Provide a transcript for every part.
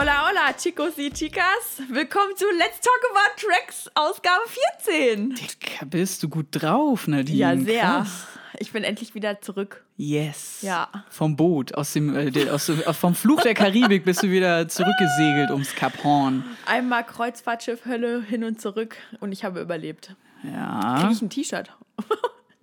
Hola, hola, chicos y chicas. Willkommen zu Let's Talk About Tracks, Ausgabe 14. Dicker, bist du gut drauf, Nadine? Ja, sehr. Krass. Ich bin endlich wieder zurück. Yes. Ja. Vom Boot, aus dem, äh, aus, dem- vom Fluch der Karibik bist du wieder zurückgesegelt ums Kap Horn. Einmal Kreuzfahrtschiff Hölle hin und zurück und ich habe überlebt. Ja. Kriege ich ein T-Shirt?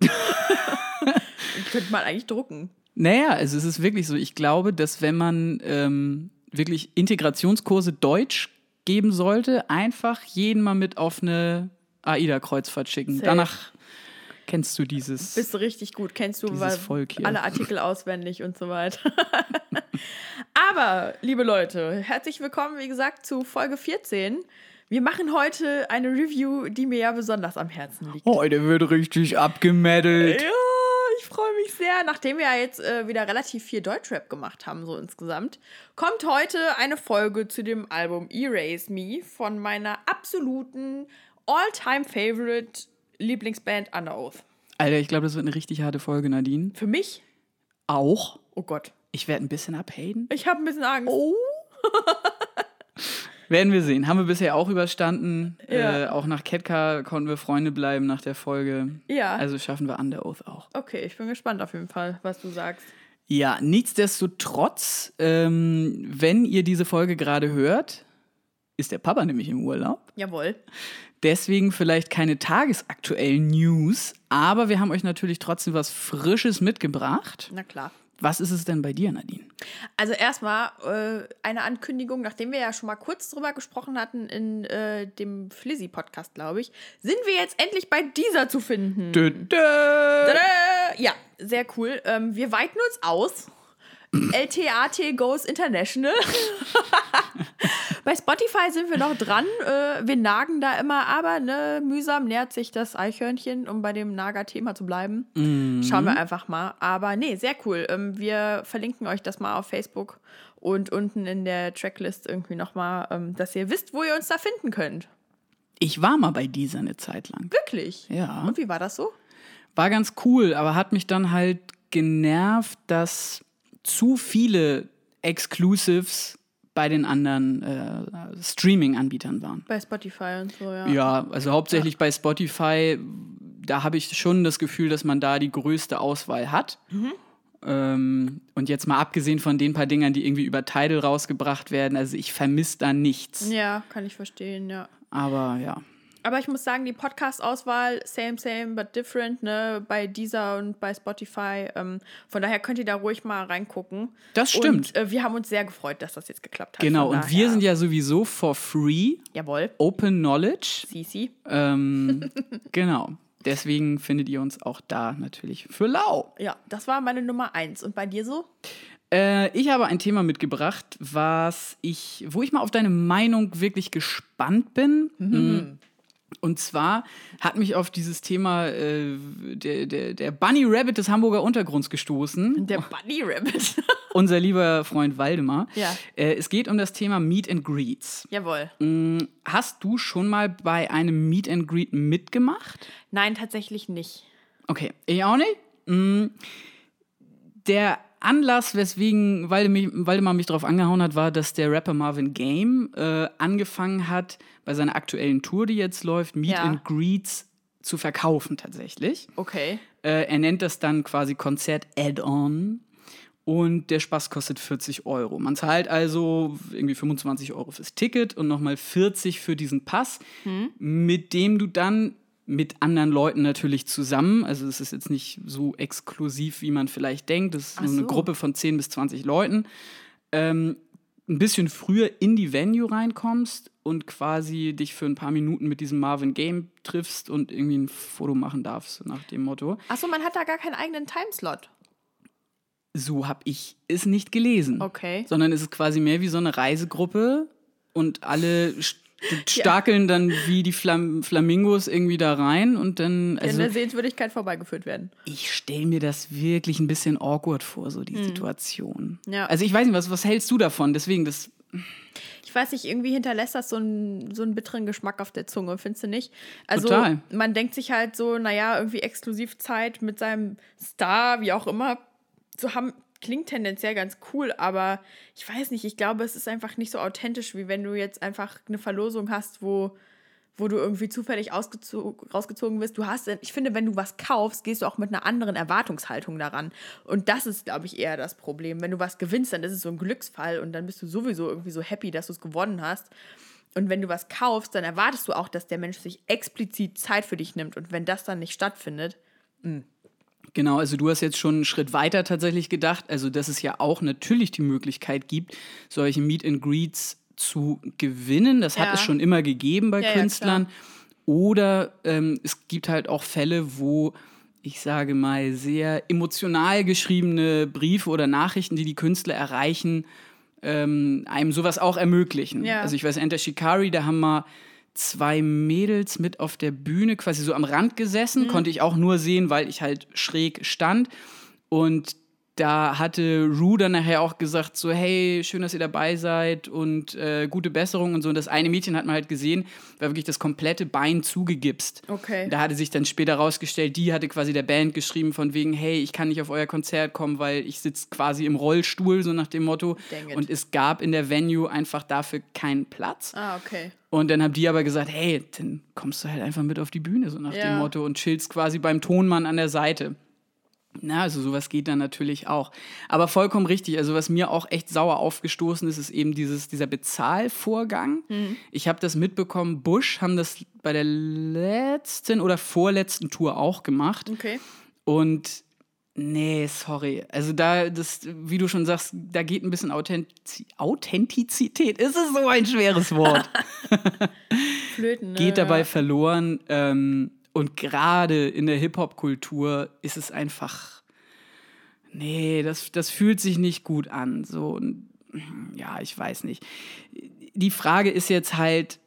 Könnte man eigentlich drucken. Naja, also es ist wirklich so. Ich glaube, dass wenn man ähm, wirklich Integrationskurse Deutsch geben sollte, einfach jeden mal mit auf eine AIDA-Kreuzfahrt schicken. Safe. Danach kennst du dieses. Bist du richtig gut, kennst du Dieses weil- Volk hier. alle Artikel auswendig und so weiter. Aber, liebe Leute, herzlich willkommen, wie gesagt, zu Folge 14. Wir machen heute eine Review, die mir ja besonders am Herzen liegt. Heute wird richtig abgemeddelt. Ja, ich freue mich sehr. Nachdem wir ja jetzt äh, wieder relativ viel Deutschrap gemacht haben, so insgesamt, kommt heute eine Folge zu dem Album Erase Me von meiner absoluten All-Time-Favorite Lieblingsband Under Oath. Alter, ich glaube, das wird eine richtig harte Folge, Nadine. Für mich, Auch. oh Gott, Ich werde ein bisschen abhaten. ich habe ein bisschen Angst. Oh. Werden wir sehen. Haben wir bisher auch überstanden. Ja. Äh, auch nach Ketka konnten wir Freunde bleiben nach der Folge. Ja. Also schaffen wir Under Oath auch. Okay, ich bin gespannt auf jeden Fall, was du sagst. Ja, nichtsdestotrotz, ähm, wenn ihr diese Folge gerade hört, ist der Papa nämlich im Urlaub. Jawohl. Deswegen vielleicht keine tagesaktuellen News, aber wir haben euch natürlich trotzdem was Frisches mitgebracht. Na klar. Was ist es denn bei dir, Nadine? Also erstmal äh, eine Ankündigung, nachdem wir ja schon mal kurz drüber gesprochen hatten in äh, dem Flizzy-Podcast, glaube ich, sind wir jetzt endlich bei dieser zu finden. Dö, dö. Tada! Ja, sehr cool. Ähm, wir weiten uns aus. LTAT Goes International. Bei Spotify sind wir noch dran. Äh, wir nagen da immer, aber ne, mühsam nähert sich das Eichhörnchen, um bei dem Nager-Thema zu bleiben. Schauen wir einfach mal. Aber nee, sehr cool. Ähm, wir verlinken euch das mal auf Facebook und unten in der Tracklist irgendwie nochmal, ähm, dass ihr wisst, wo ihr uns da finden könnt. Ich war mal bei dieser eine Zeit lang. Wirklich? Ja. Und wie war das so? War ganz cool, aber hat mich dann halt genervt, dass zu viele Exclusives bei den anderen äh, Streaming-Anbietern waren. Bei Spotify und so, ja. Ja, also hauptsächlich bei Spotify, da habe ich schon das Gefühl, dass man da die größte Auswahl hat. Ähm, und jetzt mal abgesehen von den paar Dingern, die irgendwie über Tidal rausgebracht werden, also ich vermisse da nichts. Ja, kann ich verstehen, ja. Aber ja. Aber ich muss sagen, die Podcast-Auswahl, same, same, but different, ne, bei Deezer und bei Spotify. Ähm, von daher könnt ihr da ruhig mal reingucken. Das stimmt. Und äh, wir haben uns sehr gefreut, dass das jetzt geklappt hat. Genau, und wir sind ja sowieso for free, Jawohl, open knowledge. Sisi. Ähm, genau. Deswegen findet ihr uns auch da natürlich für lau. Ja, das war meine Nummer eins. Und bei dir so? Äh, ich habe ein Thema mitgebracht, was ich, wo ich mal auf deine Meinung wirklich gespannt bin. Mm. Und zwar hat mich auf dieses Thema äh, der, der, der Bunny Rabbit des Hamburger Untergrunds gestoßen. Der Bunny Rabbit. Unser lieber Freund Waldemar. Ja. Äh, es geht um das Thema Meet and Greets. Jawohl. Mm, Hast du schon mal bei einem Meet and Greet mitgemacht? Nein, tatsächlich nicht. Okay, ich auch nicht. Mm, Der Anlass, weswegen Waldemar Waldemar mich darauf angehauen hat, war, dass der Rapper Marvin Game äh, angefangen hat, bei seiner aktuellen Tour, die jetzt läuft, Meet Ja. and Greets zu verkaufen tatsächlich. Okay. Äh, er nennt das dann quasi Konzert Add-on. Und der Spaß kostet 40 Euro. Man zahlt also irgendwie 25 Euro fürs Ticket und nochmal 40 für diesen Pass, mit dem du dann mit anderen Leuten natürlich zusammen, also es ist jetzt nicht so exklusiv, wie man vielleicht denkt, das ist nur eine so. Gruppe von 10 bis 20 Leuten, ähm, ein bisschen früher in die Venue reinkommst und quasi dich für ein paar Minuten mit diesem Marvin Game triffst und irgendwie ein Foto machen darfst, so nach dem Motto. Achso, man hat da gar keinen eigenen Timeslot. So habe ich es nicht gelesen. Okay. Sondern es ist quasi mehr wie so eine Reisegruppe und alle st stakeln dann wie die Flam Flamingos irgendwie da rein und dann, in also der Sehenswürdigkeit vorbeigeführt werden. ich stelle mir das wirklich ein bisschen awkward vor, so die Situation. Hm. Ja. Also ich weiß nicht, was, was hältst du davon? Deswegen, das, Ich weiß nicht, irgendwie hinterlässt das so einen, so einen bitteren Geschmack auf der Zunge, findest du nicht? Also Total. man denkt sich halt so, naja, irgendwie Exklusivzeit mit seinem Star, wie auch immer, zu haben, klingt tendenziell ganz cool, aber ich weiß nicht, ich glaube, es ist einfach nicht so authentisch, wie wenn du jetzt einfach eine Verlosung hast, wo, wo du irgendwie zufällig rausgezogen wirst. Du hast, ich finde, wenn du was kaufst, gehst du auch mit einer anderen Erwartungshaltung daran. Und das ist, glaube ich, eher das Problem. Wenn du was gewinnst, dann ist es so ein Glücksfall und dann bist du sowieso irgendwie so happy, dass du es gewonnen hast. Und wenn du was kaufst, dann erwartest du auch, dass der Mensch sich explizit Zeit für dich nimmt. Und wenn das dann nicht stattfindet, mh. Genau, also du hast jetzt schon einen Schritt weiter tatsächlich gedacht, also dass es ja auch natürlich die Möglichkeit gibt, solche Meet and Greets zu gewinnen. Das ja. hat es schon immer gegeben bei ja, Künstlern. Ja, Oder ähm, es gibt halt auch Fälle, wo ich sage mal sehr emotional geschriebene Briefe oder Nachrichten, die die Künstler erreichen, ähm, einem sowas auch ermöglichen. Also ich weiß, Enter Shikari, da haben wir zwei Mädels mit auf der Bühne, quasi so am Rand gesessen, mhm. konnte ich auch nur sehen, weil ich halt schräg stand. Und da hatte Rue dann nachher auch gesagt, so, hey, schön, dass ihr dabei seid und äh, gute Besserung und so. Und das eine Mädchen hat man halt gesehen, war wirklich das komplette Bein zugegipst. Okay. Da hatte sich dann später rausgestellt, die hatte quasi der Band geschrieben von wegen, hey, ich kann nicht auf euer Konzert kommen, weil ich sitze quasi im Rollstuhl, so nach dem Motto. Und es gab in der Venue einfach dafür keinen Platz. Ah, okay. Und dann haben die aber gesagt, hey, dann kommst du halt einfach mit auf die Bühne, so nach ja. dem Motto, und chillst quasi beim Tonmann an der Seite. Na, also sowas geht dann natürlich auch. Aber vollkommen richtig. Also was mir auch echt sauer aufgestoßen ist, ist eben dieses, dieser Bezahlvorgang. Mhm. Ich habe das mitbekommen, Bush haben das bei der letzten oder vorletzten Tour auch gemacht. Okay. Und nee, sorry. Also da, das, wie du schon sagst, da geht ein bisschen Authentiz Authentizität. Ist es so ein schweres Wort? Flöten, ne? Geht dabei verloren. Ähm, und gerade in der Hip-Hop-Kultur ist es einfach, nee, das, das fühlt sich nicht gut an. So, ja, ich weiß nicht. Die Frage ist jetzt halt,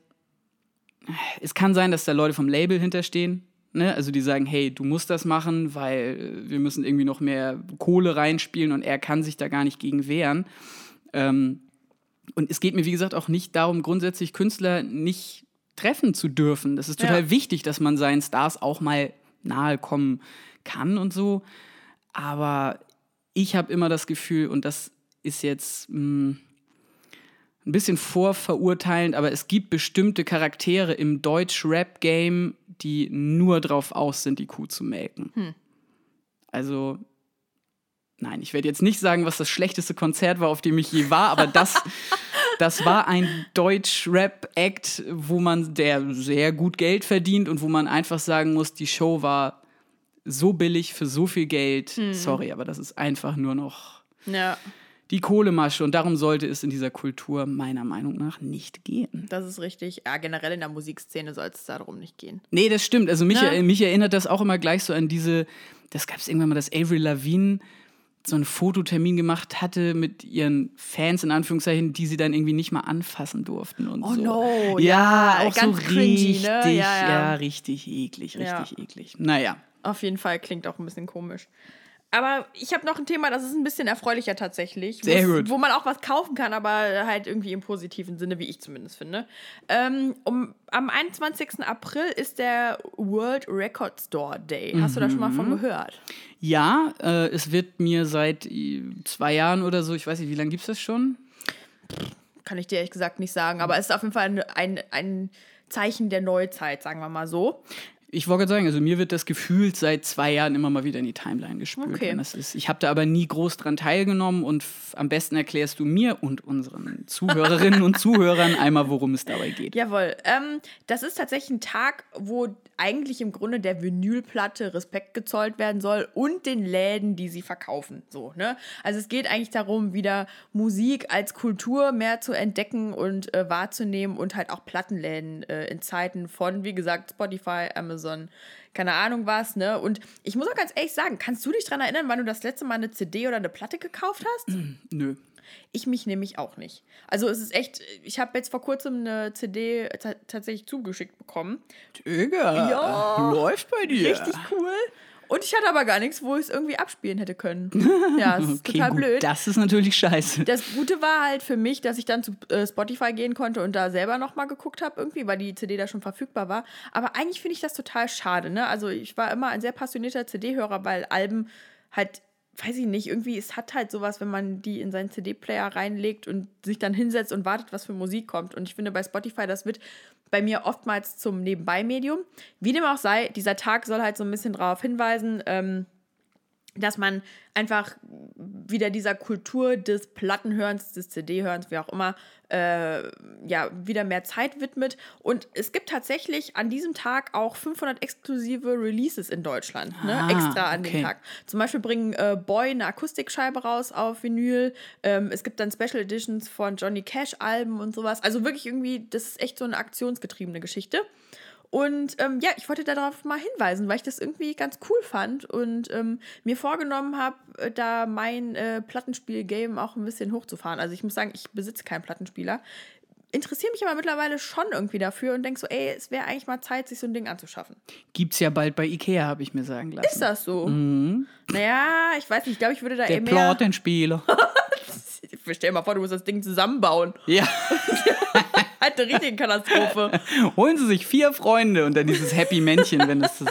es kann sein, dass da Leute vom Label hinterstehen. Ne? Also die sagen, hey, du musst das machen, weil wir müssen irgendwie noch mehr Kohle reinspielen und er kann sich da gar nicht gegen wehren. Ähm, und es geht mir, wie gesagt, auch nicht darum, grundsätzlich Künstler nicht treffen zu dürfen. Das ist total ja. wichtig, dass man seinen Stars auch mal nahe kommen kann und so. Aber ich habe immer das Gefühl, und das ist jetzt mh, hm, ein bisschen vorverurteilend, aber es gibt bestimmte Charaktere im Deutsch-Rap-Game, die nur drauf aus sind, die Kuh zu melken. Hm. Also, nein, ich werde jetzt nicht sagen, was das schlechteste Konzert war, auf dem ich je war, aber das Das war ein Deutsch-Rap-Act, wo man, der sehr gut Geld verdient und wo man einfach sagen muss, die Show war so billig für so viel Geld. Mhm. Sorry, aber das ist einfach nur noch ja. Die Kohlemasche. Und darum sollte es in dieser Kultur meiner Meinung nach nicht gehen. Das ist richtig. Ja, generell in der Musikszene soll es darum nicht gehen. Nee, das stimmt. Also mich, ja. mich erinnert das auch immer gleich so an diese, das gab es irgendwann mal, das Avery Lavigne so einen Fototermin gemacht hatte mit ihren Fans, in Anführungszeichen, die sie dann irgendwie nicht mal anfassen durften und oh so. no, ja, ja auch so cringy, richtig, ne? ja, ja. ja, richtig eklig, richtig eklig. Naja. Auf jeden Fall klingt auch ein bisschen komisch. Aber ich habe noch ein Thema, das ist ein bisschen erfreulicher tatsächlich. Sehr gut. Wo man auch was kaufen kann, aber halt irgendwie im positiven Sinne, wie ich zumindest finde. Ähm, um, am 21. April ist der World Record Store Day. Hast mhm. du da schon mal von mhm. gehört? Ja, äh, es wird mir seit äh, zwei Jahren oder so, ich weiß nicht, wie lange gibt es das schon? Kann ich dir ehrlich gesagt nicht sagen, aber es ist auf jeden Fall ein, ein, ein Zeichen der Neuzeit, sagen wir mal so. Ich wollte sagen, also mir wird das gefühlt seit zwei Jahren immer mal wieder in die Timeline gespült. Okay. Ist, ich habe da aber nie groß dran teilgenommen und am besten erklärst du mir und unseren Zuhörerinnen und Zuhörern einmal, worum es dabei geht. Jawohl. Ähm, das ist tatsächlich ein Tag, wo eigentlich im Grunde der Vinylplatte Respekt gezollt werden soll und den Läden, die sie verkaufen. So, ne? Also es geht eigentlich darum, wieder Musik als Kultur mehr zu entdecken und äh, wahrzunehmen und halt auch Plattenläden äh, in Zeiten von, wie gesagt, Spotify, Amazon Amazon, keine Ahnung was, ne? Und ich muss auch ganz ehrlich sagen, kannst du dich daran erinnern, wann du das letzte Mal eine CD oder eine Platte gekauft hast? Nö. Ich mich nämlich auch nicht. Also es ist echt, ich habe jetzt vor kurzem eine CD tatsächlich zugeschickt bekommen. Digga, ja, läuft bei dir. Richtig cool. Und ich hatte aber gar nichts, wo ich es irgendwie abspielen hätte können. Ja, das ist okay, total gut. blöd. Das ist natürlich scheiße. Das Gute war halt für mich, dass ich dann zu äh, Spotify gehen konnte und da selber nochmal geguckt habe, irgendwie, weil die CD da schon verfügbar war. Aber eigentlich finde ich das total schade. Ne? Also ich war immer ein sehr passionierter CD-Hörer, weil Alben halt weiß ich nicht, irgendwie, es hat halt sowas, wenn man die in seinen CD-Player reinlegt und sich dann hinsetzt und wartet, was für Musik kommt. Und ich finde bei Spotify, das wird bei mir oftmals zum Nebenbei-Medium. Wie dem auch sei, dieser Tag soll halt so ein bisschen darauf hinweisen, ähm, dass man einfach wieder dieser Kultur des Plattenhörens, des CD-Hörens, wie auch immer, äh, ja, wieder mehr Zeit widmet. Und es gibt tatsächlich an diesem Tag auch 500 exklusive Releases in Deutschland, ne? Ah, extra an okay. dem Tag. Zum Beispiel bringen äh, Boy eine Akustikscheibe raus auf Vinyl. Ähm, es gibt dann Special Editions von Johnny Cash-Alben und sowas. Also wirklich irgendwie, das ist echt so eine aktionsgetriebene Geschichte. Und ähm, ja, ich wollte darauf mal hinweisen, weil ich das irgendwie ganz cool fand und ähm, mir vorgenommen habe, äh, da mein äh, Plattenspiel-Game auch ein bisschen hochzufahren. Also ich muss sagen, ich besitze keinen Plattenspieler. Interessiere mich aber mittlerweile schon irgendwie dafür und denke so, ey, es wäre eigentlich mal Zeit, sich so ein Ding anzuschaffen. Gibt's ja bald bei Ikea, habe ich mir sagen lassen. Ist das so? Naja, ich weiß nicht, ich glaube, ich würde da Der eher mehr. Plattenspieler. Stell dir mal vor, du musst das Ding zusammenbauen. ja. Halt eine richtige Katastrophe. Holen Sie sich vier Freunde und dann dieses Happy Männchen, wenn das so.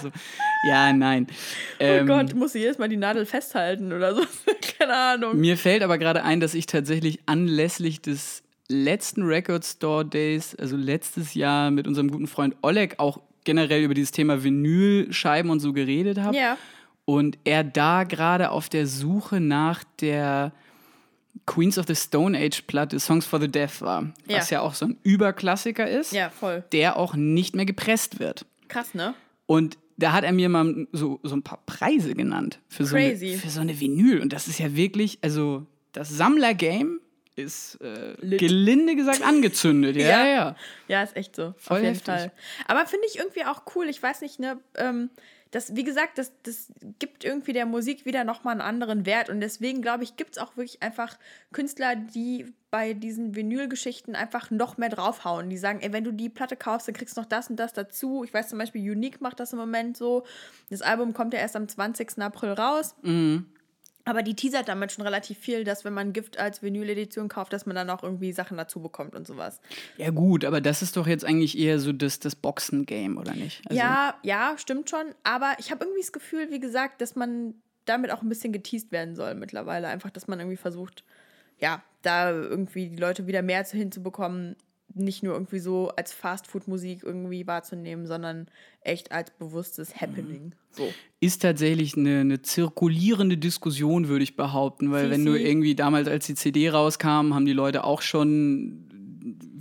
Ja, nein. Oh Ähm, Gott, muss ich jedes Mal die Nadel festhalten oder so. Keine Ahnung. Mir fällt aber gerade ein, dass ich tatsächlich anlässlich des letzten Record Store Days, also letztes Jahr mit unserem guten Freund Oleg auch generell über dieses Thema Vinylscheiben und so geredet habe. Ja. Und er da gerade auf der Suche nach der Queens of the Stone Age Platte Songs for the Deaf war, was ja auch so ein Überklassiker ist, Ja, voll. der auch nicht mehr gepresst wird. Krass, ne? Und da hat er mir mal so, so ein paar Preise genannt für so, eine, für so eine Vinyl. Und das ist ja wirklich, also das Sammlergame ist äh, gelinde gesagt angezündet. Ja, ja. Ja. ja. Ja, ist echt so. Voll auf jeden heftig. Fall. Aber finde ich irgendwie auch cool. Ich weiß nicht, ne, ähm, das, wie gesagt, das, das gibt irgendwie der Musik wieder nochmal einen anderen Wert. Und deswegen, glaube ich, gibt es auch wirklich einfach Künstler, die bei diesen Vinyl-Geschichten einfach noch mehr draufhauen. Die sagen, ey, wenn du die Platte kaufst, dann kriegst du noch das und das dazu. Ich weiß zum Beispiel, Unique macht das im Moment so. Das Album kommt ja erst am 20. April raus. Aber die teasert damit schon relativ viel, dass wenn man Gift als Vinyl-Edition kauft, dass man dann auch irgendwie Sachen dazu bekommt und sowas. Ja, gut, aber das ist doch jetzt eigentlich eher so das, das Boxen-Game, oder nicht? Also, ja, ja, stimmt schon. Aber ich habe irgendwie das Gefühl, wie gesagt, dass man damit auch ein bisschen geteased werden soll mittlerweile. Einfach, dass man irgendwie versucht, ja, da irgendwie die Leute wieder mehr zu hinzubekommen, nicht nur irgendwie so als Fast-Food-Musik irgendwie wahrzunehmen, sondern echt als bewusstes Happening. So. Ist tatsächlich eine, eine zirkulierende Diskussion, würde ich behaupten, weil wenn du irgendwie damals, als die CD rauskam, haben die Leute auch schon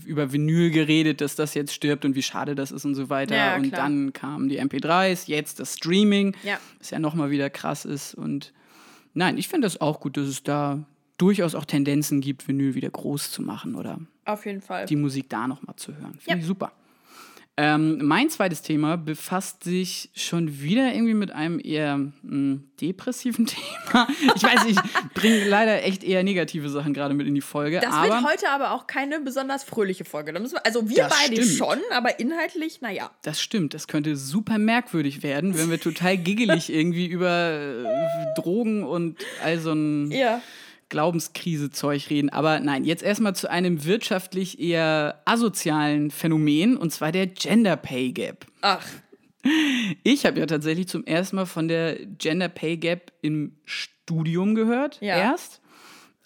über Vinyl geredet, dass das jetzt stirbt und wie schade das ist und so weiter. Ja, und klar. dann kamen die MP3s, jetzt das Streaming, Ja. was ja nochmal wieder krass ist. Und nein, ich finde das auch gut, dass es da durchaus auch Tendenzen gibt, Vinyl wieder groß zu machen oder Auf jeden Fall. die Musik da nochmal zu hören. Finde Ja. ich super. Ähm, mein zweites Thema befasst sich schon wieder irgendwie mit einem eher mh, depressiven Thema. Ich weiß, ich bringe leider echt eher negative Sachen gerade mit in die Folge. das wird heute aber auch keine besonders fröhliche Folge. Wir, also wir beide stimmt. schon, aber inhaltlich, naja. das stimmt, das könnte super merkwürdig werden, wenn wir total giggelig irgendwie über äh, Drogen und all so ein Ja. Glaubenskrise-Zeug reden. Aber nein, jetzt erstmal zu einem wirtschaftlich eher asozialen Phänomen, und zwar der Gender Pay Gap. Ach, Ich habe ja tatsächlich zum ersten Mal von der Gender Pay Gap im Studium gehört, Ja. erst.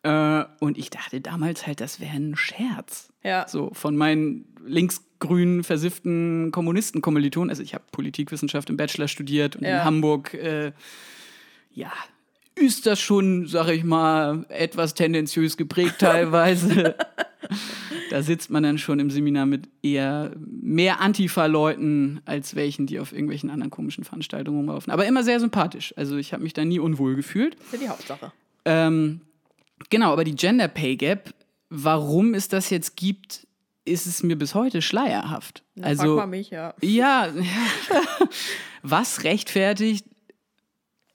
Äh, und ich dachte damals halt, das wäre ein Scherz. Ja. So von meinen linksgrünen, versifften Kommunisten-Kommilitonen. Also ich habe Politikwissenschaft im Bachelor studiert und Ja. in Hamburg, äh, ja, ist das schon, sag ich mal, etwas tendenziös geprägt teilweise. Da sitzt man dann schon im Seminar mit eher mehr Antifa-Leuten als welchen, die auf irgendwelchen anderen komischen Veranstaltungen rumlaufen. Aber immer sehr sympathisch. Also ich habe mich da nie unwohl gefühlt. das ist ja die Hauptsache. Ähm, genau, aber die Gender Pay Gap, warum es das jetzt gibt, ist es mir bis heute schleierhaft. Frag also mal mich, ja. ja, was rechtfertigt,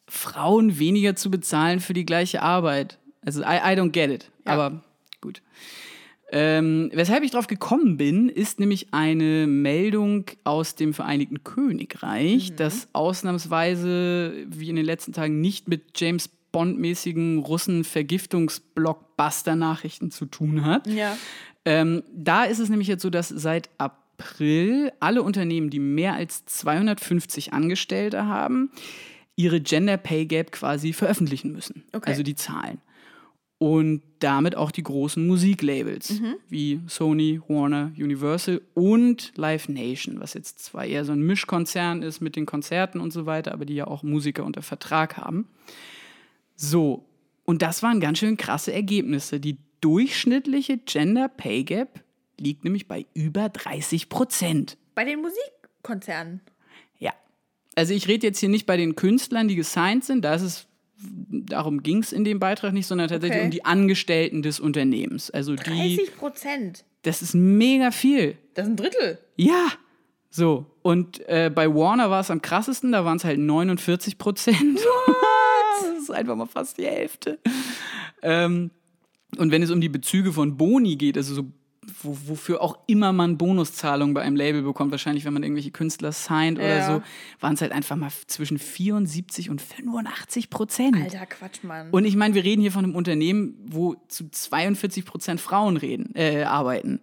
Frauen weniger zu bezahlen für die gleiche Arbeit? Also, I, I don't get it. Ja. Aber gut. Ähm, weshalb ich drauf gekommen bin, ist nämlich eine Meldung aus dem Vereinigten Königreich, Mhm. das ausnahmsweise, wie in den letzten Tagen, nicht mit James Bond-mäßigen Russen-Vergiftungs-Blockbuster-Nachrichten zu tun hat. Ja. Ähm, da ist es nämlich jetzt so, dass seit April alle Unternehmen, die mehr als 250 Angestellte haben, ihre Gender Pay Gap quasi veröffentlichen müssen. Okay. Also die Zahlen. Und damit auch die großen Musiklabels Mhm. wie Sony, Warner, Universal und Live Nation, was jetzt zwar eher so ein Mischkonzern ist mit den Konzerten und so weiter, aber die ja auch Musiker unter Vertrag haben. So, und das waren ganz schön krasse Ergebnisse. Die durchschnittliche Gender Pay Gap liegt nämlich bei über 30 Prozent. Bei den Musikkonzernen. Also ich rede jetzt hier nicht bei den Künstlern, die gesigned sind, da ist es, darum ging es in dem Beitrag nicht, sondern tatsächlich Okay. um die Angestellten des Unternehmens. Also die, 30 Prozent. das ist mega viel. Das ist ein Drittel. Ja. So, und äh, bei Warner war es am krassesten, da waren es halt 49 Prozent. das ist einfach mal fast die Hälfte. Ähm, und wenn es um die Bezüge von Boni geht, also so, wo, wofür auch immer man Bonuszahlungen bei einem Label bekommt, wahrscheinlich wenn man irgendwelche Künstler signed oder Ja. so, waren es halt einfach mal zwischen 74 und 85 Prozent. Alter Quatsch, Mann. Und ich meine, wir reden hier von einem Unternehmen, wo zu 42 Prozent Frauen reden, äh, arbeiten.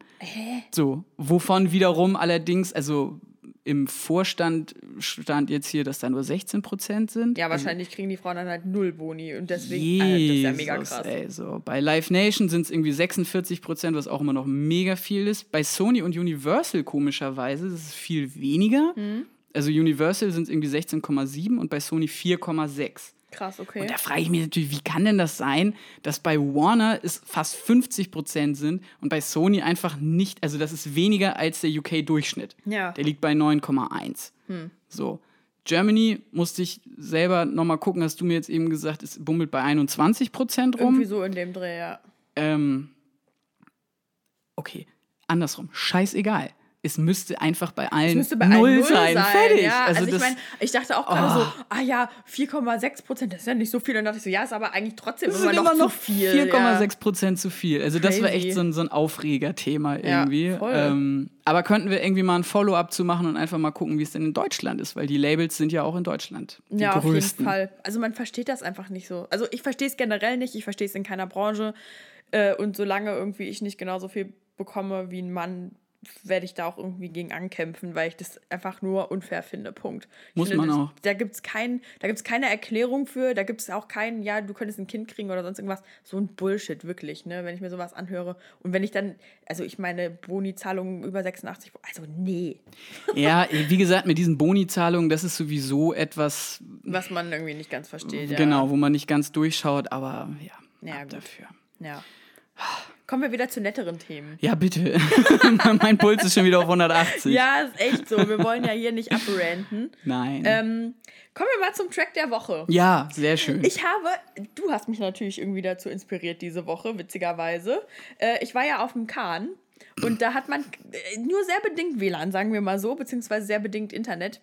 So, wovon wiederum allerdings, also im Vorstand stand jetzt hier, dass da nur 16 Prozent sind. ja, wahrscheinlich kriegen die Frauen dann halt null Boni. Und deswegen, Alter, das ist ja mega Jesus, krass. Ey, so. Bei Live Nation sind es irgendwie 46 Prozent, was auch immer noch mega viel ist. Bei Sony und Universal komischerweise ist es viel weniger. Mhm. Also Universal sind es irgendwie 16,7 und bei Sony 4,6. Krass, okay. Und da frage ich mich natürlich, wie kann denn das sein, dass bei Warner es fast 50 Prozent sind und bei Sony einfach nicht, also das ist weniger als der UK-Durchschnitt. Ja. Der liegt bei 9,1. So. Germany musste ich selber nochmal gucken, hast du mir jetzt eben gesagt, es bummelt bei 21 Prozent rum. Irgendwie so in dem Dreh, ja. Ähm, okay, andersrum, scheißegal. Es müsste einfach bei allen Es bei null, null sein. sein. Fertig. Ja, also, also, ich meine, ich dachte auch gerade Oh. so, ah ja, 4,6 Prozent, das ist ja nicht so viel. Und dann dachte ich so, ja, ist aber eigentlich trotzdem Das immer, noch, immer noch zu viel. 4,6 Prozent zu viel. Also das war Crazy. echt so ein, so ein Aufregerthema Ja, irgendwie. voll. Ähm, aber könnten wir irgendwie mal ein Follow-up zu machen und einfach mal gucken, wie es denn in Deutschland ist, weil die Labels sind ja auch in Deutschland die Ja, auf jeden größten. Fall. Also man versteht das einfach nicht so. Also ich verstehe es generell nicht, ich verstehe es in keiner Branche. Äh, und solange irgendwie ich nicht genauso viel bekomme wie ein Mann, werde ich da auch irgendwie gegen ankämpfen, weil ich das einfach nur unfair finde. Punkt. Ich Muss finde, man das, auch. Da gibt es kein, da gibt's keine Erklärung für, da gibt es auch keinen, ja, du könntest ein Kind kriegen oder sonst irgendwas. So ein Bullshit, wirklich, ne, wenn ich mir sowas anhöre. Und wenn ich dann, also ich meine, Boni-Zahlungen über 86, also nee, Ja, wie gesagt, mit diesen Boni-Zahlungen, das ist sowieso etwas, was man irgendwie nicht ganz versteht. Ja. genau, wo man nicht ganz durchschaut, aber ja, Ja, dafür. Ja. Kommen wir wieder zu netteren Themen. Ja, bitte. mein Puls ist schon wieder auf 180. Ja, ist echt so. Wir wollen ja hier nicht abranten. Nein. Ähm, kommen wir mal zum Track der Woche. ja, sehr schön. Ich habe, du hast mich natürlich irgendwie dazu inspiriert diese Woche, witzigerweise. Äh, ich war ja auf dem Kahn und da hat man äh, nur sehr bedingt WLAN, sagen wir mal so, beziehungsweise sehr bedingt Internet.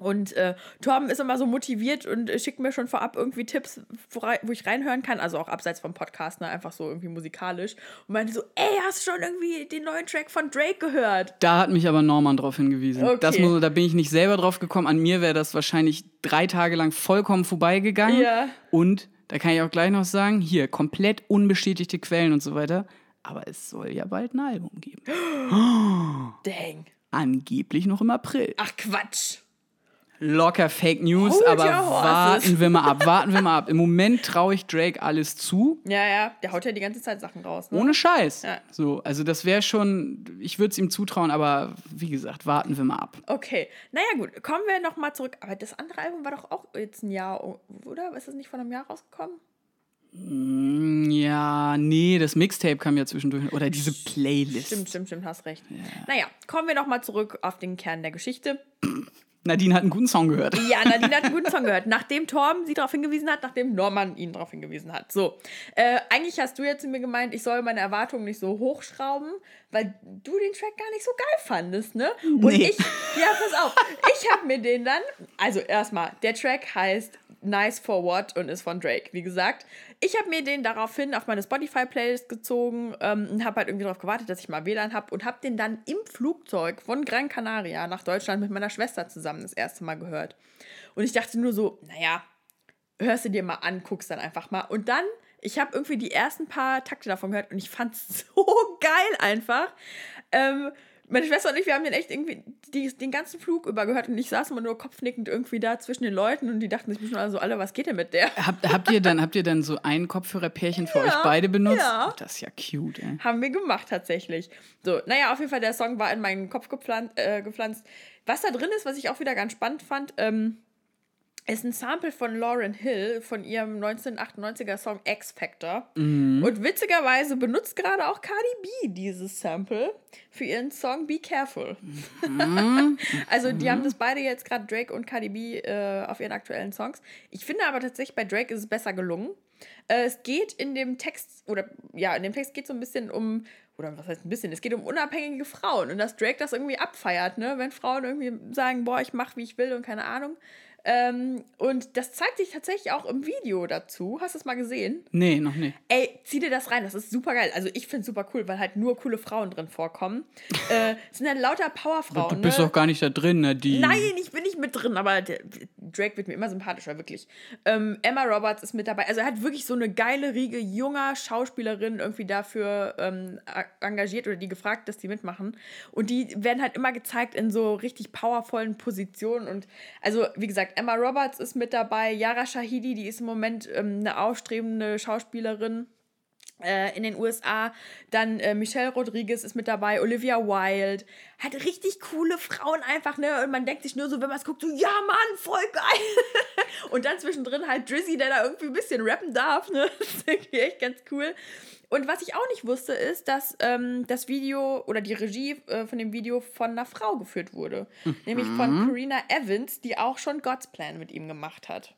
Und äh, Torben ist immer so motiviert und äh, schickt mir schon vorab irgendwie Tipps, wo, wo ich reinhören kann. Also auch abseits vom Podcast, ne? einfach so irgendwie musikalisch. Und meinte so, ey, hast du schon irgendwie den neuen Track von Drake gehört? Da hat mich aber Norman drauf hingewiesen. Okay. Das muss, da bin ich nicht selber drauf gekommen. An mir wäre das wahrscheinlich drei Tage lang vollkommen vorbeigegangen. Ja. Und da kann ich auch gleich noch sagen, hier, komplett unbestätigte Quellen und so weiter. Aber es soll ja bald ein Album geben. Dang. Angeblich noch im April. Ach Quatsch. Locker Fake News, Hold aber warten wir mal ab, warten wir mal ab. Im Moment traue ich Drake alles zu. Ja, ja, der haut ja die ganze Zeit Sachen raus. Ne? Ohne Scheiß. Ja. So, also das wäre schon, ich würde es ihm zutrauen, aber wie gesagt, warten wir mal ab. Okay, naja gut, kommen wir nochmal zurück. Aber das andere Album war doch auch jetzt ein Jahr, oder? Ist das nicht vor einem Jahr rausgekommen? Mm, Ja, nee, das Mixtape kam ja zwischendurch. Oder diese Playlist. Stimmt, stimmt, stimmt, hast recht. Naja, kommen wir nochmal zurück auf den Kern der Geschichte. Nadine hat einen guten Song gehört. Ja, Nadine hat einen guten Song gehört. Nachdem Torben sie darauf hingewiesen hat, nachdem Norman ihn darauf hingewiesen hat. So, äh, eigentlich hast du jetzt zu mir gemeint, ich soll meine Erwartungen nicht so hochschrauben, weil du den Track gar nicht so geil fandest, ne? Und Nee. ich, ja, pass auf, ich habe mir den dann, also erstmal, der Track heißt Nice for What und ist von Drake, wie gesagt. Ich habe mir den daraufhin auf meine Spotify-Playlist gezogen ähm, und habe halt irgendwie darauf gewartet, dass ich mal WLAN habe und habe den dann im Flugzeug von Gran Canaria nach Deutschland mit meiner Schwester zusammen das erste Mal gehört. Und ich dachte nur so, naja, hörst du dir mal an, guckst dann einfach mal. Und dann, ich habe irgendwie die ersten paar Takte davon gehört und ich fand es so geil einfach. Ähm, Meine Schwester und ich, wir haben den echt irgendwie die, den ganzen Flug über gehört und ich saß immer nur kopfnickend irgendwie da zwischen den Leuten und die dachten sich bestimmt also alle, was geht denn mit der? Habt, habt, ihr, dann, habt ihr dann so ein Kopfhörerpärchen für euch beide benutzt? ja. Das ist ja cute, ey. Haben wir gemacht tatsächlich. So, naja, auf jeden Fall, der Song war in meinen Kopf gepflanzt. Äh, gepflanzt. Was da drin ist, was ich auch wieder ganz spannend fand, ähm, ist ein Sample von Lauren Hill von ihrem 1998er Song X Factor. Und witzigerweise benutzt gerade auch Cardi B dieses Sample für ihren Song Be Careful. also die haben das beide jetzt gerade Drake und Cardi B äh, auf ihren aktuellen Songs. Ich finde aber tatsächlich bei Drake ist es besser gelungen. Äh, es geht in dem Text, oder ja, in dem Text geht es so ein bisschen um, oder was heißt ein bisschen, es geht um unabhängige Frauen und dass Drake das irgendwie abfeiert, ne? Wenn Frauen irgendwie sagen, boah, ich mach wie ich will und keine Ahnung. Ähm, und das zeigt sich tatsächlich auch im Video dazu. Hast du es mal gesehen? Nee, noch nicht. Ey, zieh dir das rein, das ist super geil. Also ich finde es super cool, weil halt nur coole Frauen drin vorkommen. äh, es sind dann lauter Powerfrauen. Du bist ne? doch gar nicht da drin, ne? Die Nein, ich bin nicht mit drin, aber der, Drake wird mir immer sympathischer, wirklich. Ähm, Emma Roberts ist mit dabei. Also er hat wirklich so eine geile Riege junger Schauspielerinnen irgendwie dafür ähm, engagiert oder die gefragt, dass die mitmachen. Und die werden halt immer gezeigt in so richtig powervollen Positionen. Und also, wie gesagt, Emma Roberts ist mit dabei, Yara Shahidi, die ist im Moment ähm, eine aufstrebende Schauspielerin in den USA. Dann äh, Michelle Rodriguez ist mit dabei, Olivia Wilde. Hat richtig coole Frauen einfach, ne? Und man denkt sich nur so, wenn man es guckt, so, ja, Mann, voll geil. Und dann zwischendrin halt Drizzy, der da irgendwie ein bisschen rappen darf, ne? Das ist irgendwie echt ganz cool. Und was ich auch nicht wusste, ist, dass ähm, das Video oder die Regie äh, von dem Video von einer Frau geführt wurde. Nämlich von Karina Evans, die auch schon God's Plan mit ihm gemacht hat.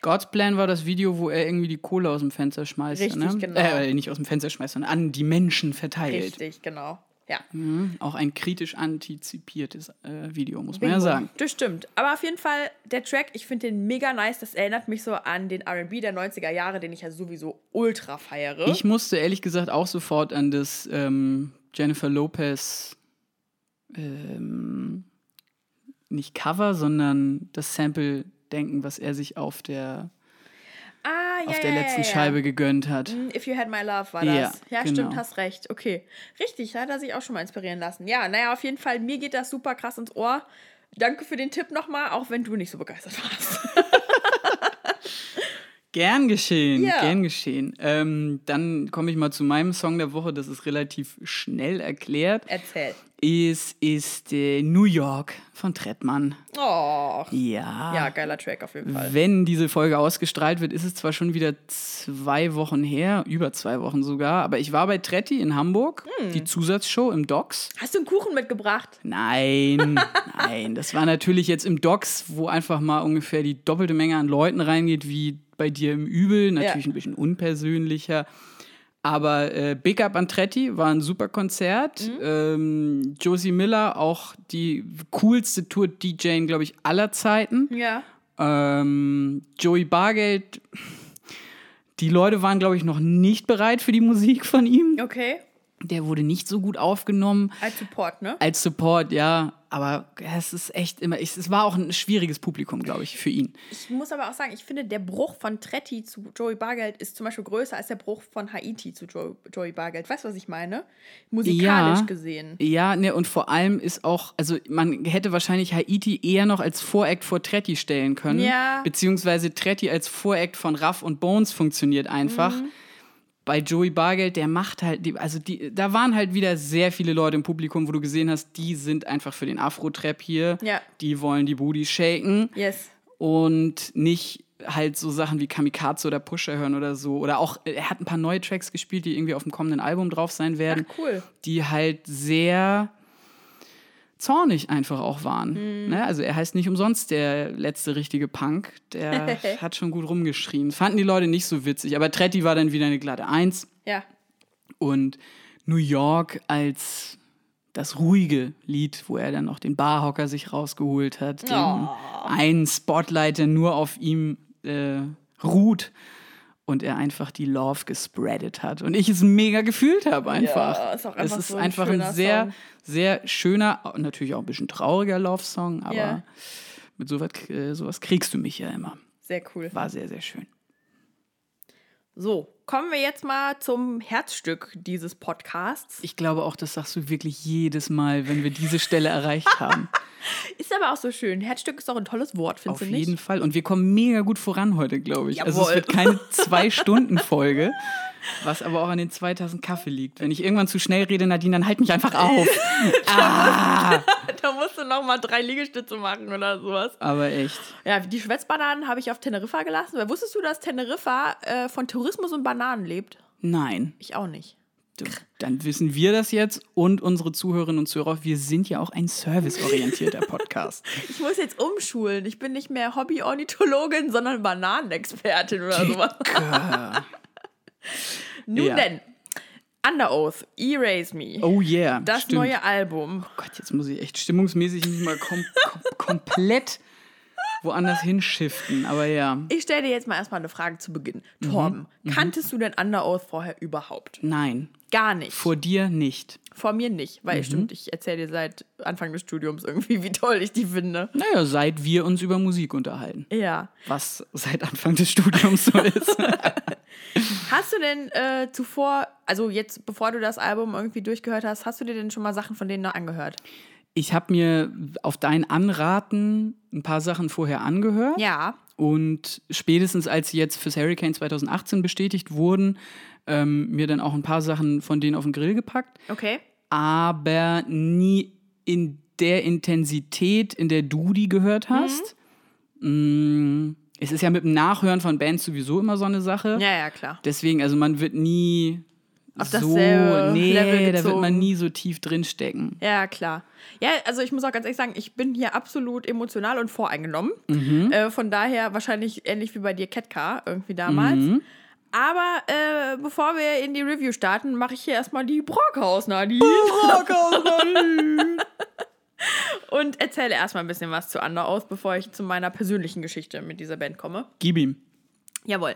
God's Plan war das Video, wo er irgendwie die Kohle aus dem Fenster schmeißt. Richtig, ne? genau. Äh, nicht aus dem Fenster schmeißt, sondern an die Menschen verteilt. Richtig, genau. Ja. Mhm. Auch ein kritisch antizipiertes äh, Video, muss man ja Bingo. sagen. Das stimmt. Aber auf jeden Fall, der Track, ich finde den mega nice. Das erinnert mich so an den RB der 90er Jahre, den ich ja sowieso ultra feiere. Ich musste ehrlich gesagt auch sofort an das ähm, Jennifer Lopez ähm, nicht Cover, sondern das Sample denken, was er sich auf der, ah, ja, auf der ja, letzten ja, ja. Scheibe gegönnt hat. Mm, If You Had My Love war Ja, das. Ja, genau. stimmt, hast recht. Okay. Richtig, da hat er sich auch schon mal inspirieren lassen. Ja, naja, auf jeden Fall, mir geht das super krass ins Ohr. Danke für den Tipp nochmal, auch wenn du nicht so begeistert warst. Gern geschehen, Ja. gern geschehen. Ähm, dann komme ich mal zu meinem Song der Woche, das ist relativ schnell erklärt. Erzähl. Es ist äh, New York von Trettmann. Oh. Ja. Ja, geiler Track auf jeden Fall. Wenn diese Folge ausgestrahlt wird, ist es zwar schon wieder zwei Wochen her, über zwei Wochen sogar, aber ich war bei Tretti in Hamburg, Hm. die Zusatzshow im Docks. Hast du einen Kuchen mitgebracht? Nein, nein, das war natürlich jetzt im Docks, wo einfach mal ungefähr die doppelte Menge an Leuten reingeht, wie bei dir im Übel, natürlich Ja. ein bisschen unpersönlicher. Aber äh, Big Up an Tretti war ein super Konzert. Mhm. Ähm, Josie Miller, auch die coolste Tour-DJ, glaube ich, aller Zeiten. Ja. Ähm, Joey Bargeld, die Leute waren, glaube ich, noch nicht bereit für die Musik von ihm. Okay. Der wurde nicht so gut aufgenommen. Als Support, ne? Als Support, ja. Aber es ist echt immer, es war auch ein schwieriges Publikum, glaube ich, für ihn. Ich muss aber auch sagen, ich finde, der Bruch von Tretti zu Joey Bargeld ist zum Beispiel größer als der Bruch von Haiti zu Joey, Joey Bargeld. Weißt du, was ich meine? Musikalisch Ja. gesehen. Ja, ne, und vor allem ist auch, also man hätte wahrscheinlich Haiti eher noch als Voract vor Tretti stellen können. Ja. Beziehungsweise Tretti als Voract von Raff und Bones funktioniert einfach. Mhm. Bei Joey Bargeld, der macht halt, die, also die, da waren halt wieder sehr viele Leute im Publikum, wo du gesehen hast, die sind einfach für den Afro-Trap hier. Ja. Die wollen die Booty shaken. Yes. und nicht halt so Sachen wie Kamikaze oder Pusher hören oder so. Oder auch, er hat ein paar neue Tracks gespielt, die irgendwie auf dem kommenden Album drauf sein werden, Ach, cool. die halt sehr zornig einfach auch waren. Mhm. Ne? Also er heißt nicht umsonst der letzte richtige Punk. Der hat schon gut rumgeschrien. Fanden die Leute nicht so witzig. Aber Tretti war dann wieder eine glatte Eins. Ja. Und New York als das ruhige Lied, wo er dann noch den Barhocker sich rausgeholt hat, den Oh. einen Spotlight, der nur auf ihm äh, ruht und er einfach die Love gespreadet hat und ich es mega gefühlt habe einfach. Ja, ist auch es einfach ist so ein einfach ein sehr, Song. sehr schöner, natürlich auch ein bisschen trauriger Love-Song, aber Ja. mit sowas, äh, sowas kriegst du mich ja immer. Sehr cool. War sehr, sehr schön. So, kommen wir jetzt mal zum Herzstück dieses Podcasts. Ich glaube auch, das sagst du wirklich jedes Mal, wenn wir diese Stelle erreicht haben. Ist aber auch so schön. Herzstück ist auch ein tolles Wort, findest Auf du nicht? jeden Fall. Und wir kommen mega gut voran heute, glaube ich. Also es Jawohl. wird keine Zwei-Stunden-Folge, was aber auch an den 2000 Kaffee liegt. Wenn ich irgendwann zu schnell rede, Nadine, dann halt mich einfach auf. ah, Da musst du noch mal drei Liegestütze machen oder sowas. aber echt. Ja, die Schwätzbananen habe ich auf Teneriffa gelassen. Weil wusstest du, dass Teneriffa äh, von Tourismus und Bananen lebt? Nein. Ich auch nicht. Dann wissen wir das jetzt und unsere Zuhörerinnen und Zuhörer. Wir sind ja auch ein serviceorientierter Podcast. Ich muss jetzt umschulen. Ich bin nicht mehr Hobby-Ornithologin, sondern Bananenexpertin oder sowas. Nun Ja. denn, Under Oath, Erase Me. Oh yeah. das stimmt. neue Album. Gott, jetzt muss ich echt stimmungsmäßig nicht mal kom kom komplett woanders hinschiften. Aber ja, Ich stelle dir jetzt mal erstmal eine Frage zu Beginn. Torben, kanntest du denn Under Oath vorher überhaupt? nein. Gar nicht. Vor dir nicht. Vor mir nicht, weil stimmt, ich erzähle dir seit Anfang des Studiums irgendwie, wie toll ich die finde. Naja, seit wir uns über Musik unterhalten. Ja. Was seit Anfang des Studiums so ist. Hast du denn äh, zuvor, also jetzt bevor du das Album irgendwie durchgehört hast, hast du dir denn schon mal Sachen von denen noch angehört? Ich habe mir auf dein Anraten ein paar Sachen vorher angehört. Ja. Und spätestens als sie jetzt fürs Hurricane 2018 bestätigt wurden, ähm, mir dann auch ein paar Sachen von denen auf den Grill gepackt. Okay. aber nie in der Intensität, in der du die gehört hast. Mm, Es ist ja mit dem Nachhören von Bands sowieso immer so eine Sache. Ja, ja, klar. Deswegen, also man wird nie Auf so, dasselbe nee, Level da wird gezogen. man nie so tief drin stecken. Ja, klar. Ja, also ich muss auch ganz ehrlich sagen, ich bin hier absolut emotional und voreingenommen. Mhm. Äh, von daher wahrscheinlich ähnlich wie bei dir Ketka irgendwie damals. Mhm. Aber äh, bevor wir in die Review starten, mache ich hier erstmal die Brockhaus, Nadine. und erzähle erstmal ein bisschen was zu Under Oath, bevor ich zu meiner persönlichen Geschichte mit dieser Band komme. Gib ihm. Jawohl.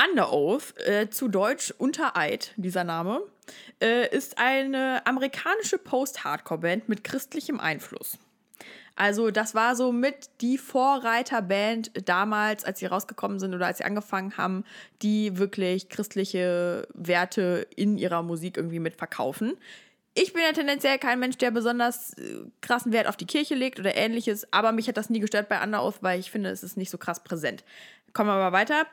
Under Oath, äh, zu Deutsch Unter Eid, dieser Name, äh, ist eine amerikanische Post-Hardcore-Band mit christlichem Einfluss. Also das war so mit die Vorreiterband damals, als sie rausgekommen sind oder als sie angefangen haben, die wirklich christliche Werte in ihrer Musik irgendwie mitverkaufen. Ich bin ja tendenziell kein Mensch, der besonders äh, krassen Wert auf die Kirche legt oder ähnliches, aber mich hat das nie gestört bei Under Oath, weil ich finde, es ist nicht so krass präsent. Kommen wir aber weiter.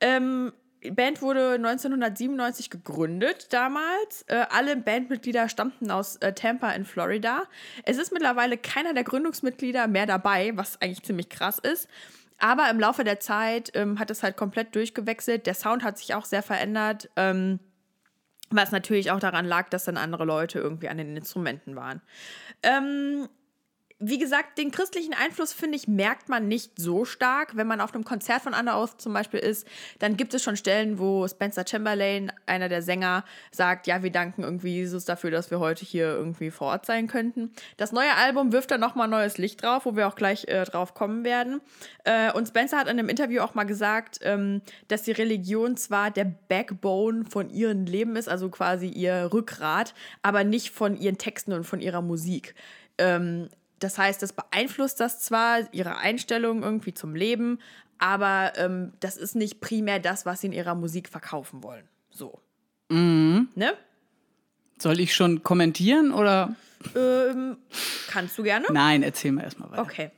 Ähm, die Band wurde 1997 gegründet damals. Äh, alle Bandmitglieder stammten aus äh, Tampa in Florida. Es ist mittlerweile keiner der Gründungsmitglieder mehr dabei, was eigentlich ziemlich krass ist. Aber im Laufe der Zeit ähm, hat es halt komplett durchgewechselt. Der Sound hat sich auch sehr verändert. Ähm, was natürlich auch daran lag, dass dann andere Leute irgendwie an den Instrumenten waren. Ähm, wie gesagt, den christlichen Einfluss, finde ich, merkt man nicht so stark. Wenn man auf einem Konzert von Under Oath zum Beispiel ist, dann gibt es schon Stellen, wo Spencer Chamberlain, einer der Sänger, sagt, ja, wir danken irgendwie Jesus dafür, dass wir heute hier irgendwie vor Ort sein könnten. Das neue Album wirft da nochmal neues Licht drauf, wo wir auch gleich äh, drauf kommen werden. Äh, und Spencer hat in einem Interview auch mal gesagt, ähm, dass die Religion zwar der Backbone von ihrem Leben ist, also quasi ihr Rückgrat, aber nicht von ihren Texten und von ihrer Musik. Ähm, das heißt, das beeinflusst das zwar, ihre Einstellung irgendwie zum Leben, aber ähm, das ist nicht primär das, was sie in ihrer Musik verkaufen wollen. So. Ne? Soll ich schon kommentieren oder? Ähm, kannst du gerne? Nein, erzähl mal erstmal weiter. Okay.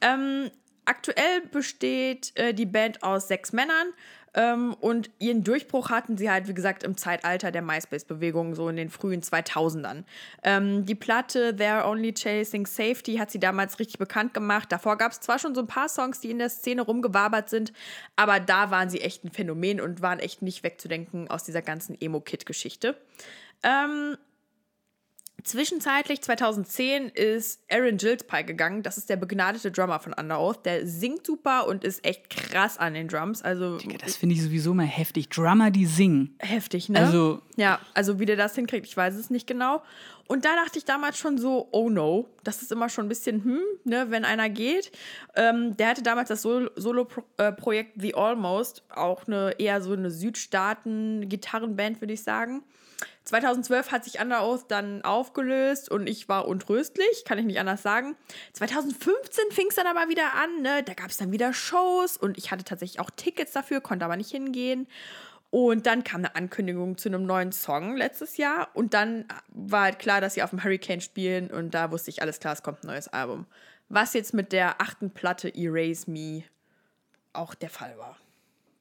Ähm, aktuell besteht äh, die Band aus sechs Männern. Ähm, und ihren Durchbruch hatten sie halt, wie gesagt, im Zeitalter der MySpace-Bewegung, so in den frühen 2000ern. Ähm, die Platte They're Only Chasing Safety hat sie damals richtig bekannt gemacht. Davor gab es zwar schon so ein paar Songs, die in der Szene rumgewabert sind, aber da waren sie echt ein Phänomen und waren echt nicht wegzudenken aus dieser ganzen Emo-Kid-Geschichte. Ähm, Zwischenzeitlich 2010 ist Aaron Gillespie gegangen. Das ist der begnadete Drummer von Under Oath. Der singt super und ist echt krass an den Drums. Also Das finde ich sowieso mal heftig. Drummer, die singen. heftig, ne? Also- ja, also wie der das hinkriegt, ich weiß es nicht genau. Und da dachte ich damals schon so, oh no, das ist immer schon ein bisschen, hm, ne, wenn einer geht. Ähm, der hatte damals das Sol- Solo-Projekt The Almost, auch eine eher so eine Südstaaten-Gitarrenband, würde ich sagen. 2012 hat sich Under Oath dann aufgelöst und ich war untröstlich, kann ich nicht anders sagen. 2015 fing es dann aber wieder an, ne? da gab es dann wieder Shows und ich hatte tatsächlich auch Tickets dafür, konnte aber nicht hingehen. Und dann kam eine Ankündigung zu einem neuen Song letztes Jahr. Und dann war halt klar, dass sie auf dem Hurricane spielen. Und da wusste ich, alles klar, es kommt ein neues Album. Was jetzt mit der achten Platte Erase Me auch der Fall war.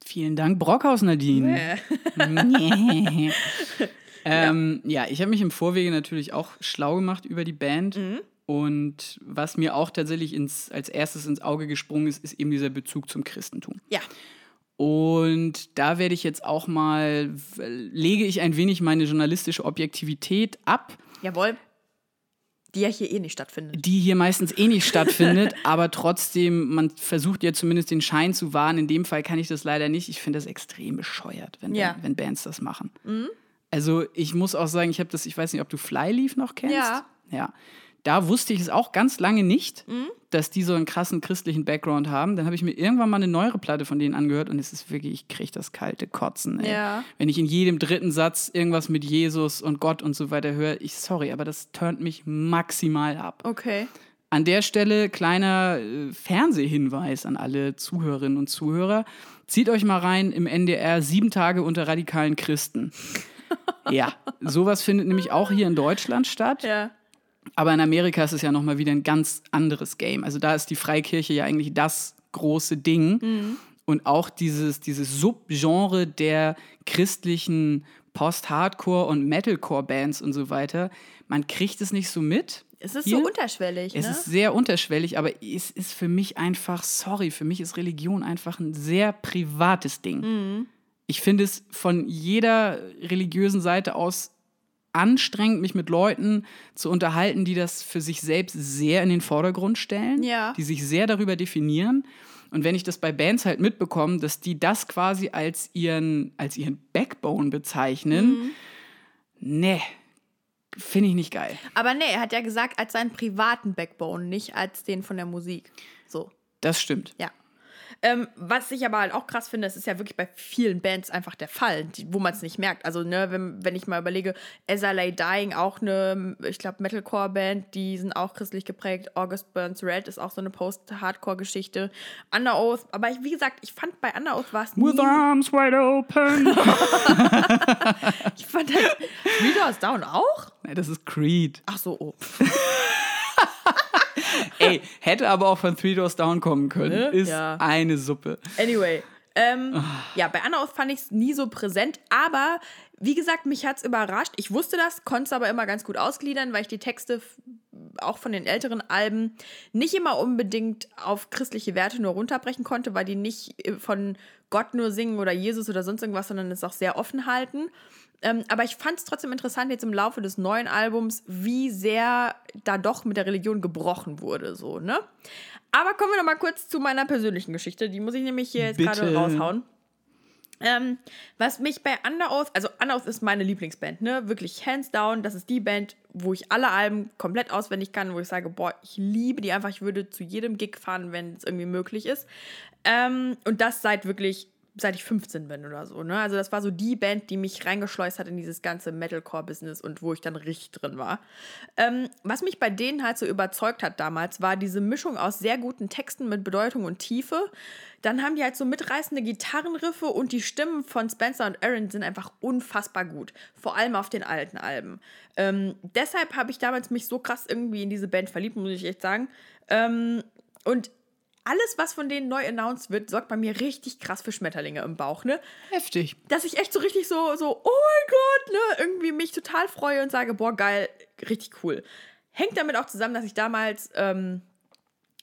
Vielen Dank, Brockhaus Nadine. Nee. ähm, ja. ja. ich habe mich im Vorwege natürlich auch schlau gemacht über die Band. Mhm. Und was mir auch tatsächlich ins, als erstes ins Auge gesprungen ist, ist eben dieser Bezug zum Christentum. Ja. Und da werde ich jetzt auch mal, lege ich ein wenig meine journalistische Objektivität ab. Jawohl. Die ja hier eh nicht stattfindet. Die hier meistens eh nicht stattfindet, aber trotzdem, man versucht ja zumindest den Schein zu wahren. In dem Fall kann ich das leider nicht. Ich finde das extrem bescheuert, wenn, ja. wenn Bands das machen. Mhm. Also ich muss auch sagen, ich habe das, ich weiß nicht, ob du Flyleaf noch kennst. Ja. Ja da wusste ich es auch ganz lange nicht, mhm. dass die so einen krassen christlichen Background haben. Dann habe ich mir irgendwann mal eine neuere Platte von denen angehört und es ist wirklich, ich kriege das kalte Kotzen. Ey. Ja. Wenn ich in jedem dritten Satz irgendwas mit Jesus und Gott und so weiter höre, ich sorry, aber das turnt mich maximal ab. Okay. An der Stelle kleiner äh, Fernsehhinweis an alle Zuhörerinnen und Zuhörer. Zieht euch mal rein im NDR sieben Tage unter radikalen Christen. Ja, sowas findet nämlich auch hier in Deutschland statt. Ja. Aber in Amerika ist es ja nochmal wieder ein ganz anderes Game. Also da ist die Freikirche ja eigentlich das große Ding. Mhm. Und auch dieses, dieses Subgenre der christlichen Post-Hardcore- und Metalcore-Bands und so weiter, man kriegt es nicht so mit. Es ist Hier. so unterschwellig. Es ne? ist sehr unterschwellig, aber es ist für mich einfach, sorry, für mich ist Religion einfach ein sehr privates Ding. Mhm. Ich finde es von jeder religiösen Seite aus anstrengend, mich mit Leuten zu unterhalten, die das für sich selbst sehr in den Vordergrund stellen, ja. die sich sehr darüber definieren. Und wenn ich das bei Bands halt mitbekomme, dass die das quasi als ihren, als ihren Backbone bezeichnen, mhm. nee, finde ich nicht geil. Aber nee, er hat ja gesagt, als seinen privaten Backbone, nicht als den von der Musik. So. Das stimmt. Ja. Ähm, was ich aber halt auch krass finde, das ist ja wirklich bei vielen Bands einfach der Fall, die, wo man es nicht merkt. Also, ne, wenn, wenn ich mal überlege, SLA Dying, auch eine, ich glaube, Metalcore-Band, die sind auch christlich geprägt. August Burns Red ist auch so eine Post-Hardcore-Geschichte. Under Oath, aber ich, wie gesagt, ich fand bei Under Oath war es With arms wide open. ich fand halt, Doors Down auch? Nein, das ist Creed. Ach so, oh. Ey, hätte aber auch von Three Doors Down kommen können. Ne? Ist ja. eine Suppe. Anyway. Ähm, oh. Ja, bei Anna Oath fand ich es nie so präsent, aber wie gesagt, mich hat es überrascht. Ich wusste das, konnte es aber immer ganz gut ausgliedern, weil ich die Texte auch von den älteren Alben nicht immer unbedingt auf christliche Werte nur runterbrechen konnte, weil die nicht äh, von Gott nur singen oder Jesus oder sonst irgendwas, sondern es auch sehr offen halten. Ähm, aber ich fand es trotzdem interessant jetzt im Laufe des neuen Albums, wie sehr da doch mit der Religion gebrochen wurde, so, ne? Aber kommen wir noch mal kurz zu meiner persönlichen Geschichte. Die muss ich nämlich hier jetzt gerade raushauen. Ähm, was mich bei Underoath, also Underoath ist meine Lieblingsband, ne? Wirklich hands down. Das ist die Band, wo ich alle Alben komplett auswendig kann, wo ich sage, boah, ich liebe die einfach. Ich würde zu jedem Gig fahren, wenn es irgendwie möglich ist. Ähm, und das seit wirklich seit ich 15 bin oder so. Ne? Also das war so die Band, die mich reingeschleust hat in dieses ganze Metalcore-Business und wo ich dann richtig drin war. Ähm, was mich bei denen halt so überzeugt hat damals, war diese Mischung aus sehr guten Texten mit Bedeutung und Tiefe. Dann haben die halt so mitreißende Gitarrenriffe und die Stimmen von Spencer und Aaron sind einfach unfassbar gut. Vor allem auf den alten Alben. Ähm, deshalb habe ich damals mich so krass irgendwie in diese Band verliebt, muss ich echt sagen. Ähm, und alles, was von denen neu announced wird, sorgt bei mir richtig krass für Schmetterlinge im Bauch, ne? Heftig. Dass ich echt so richtig so, so, oh mein Gott, ne? Irgendwie mich total freue und sage, boah, geil, richtig cool. Hängt damit auch zusammen, dass ich damals ähm,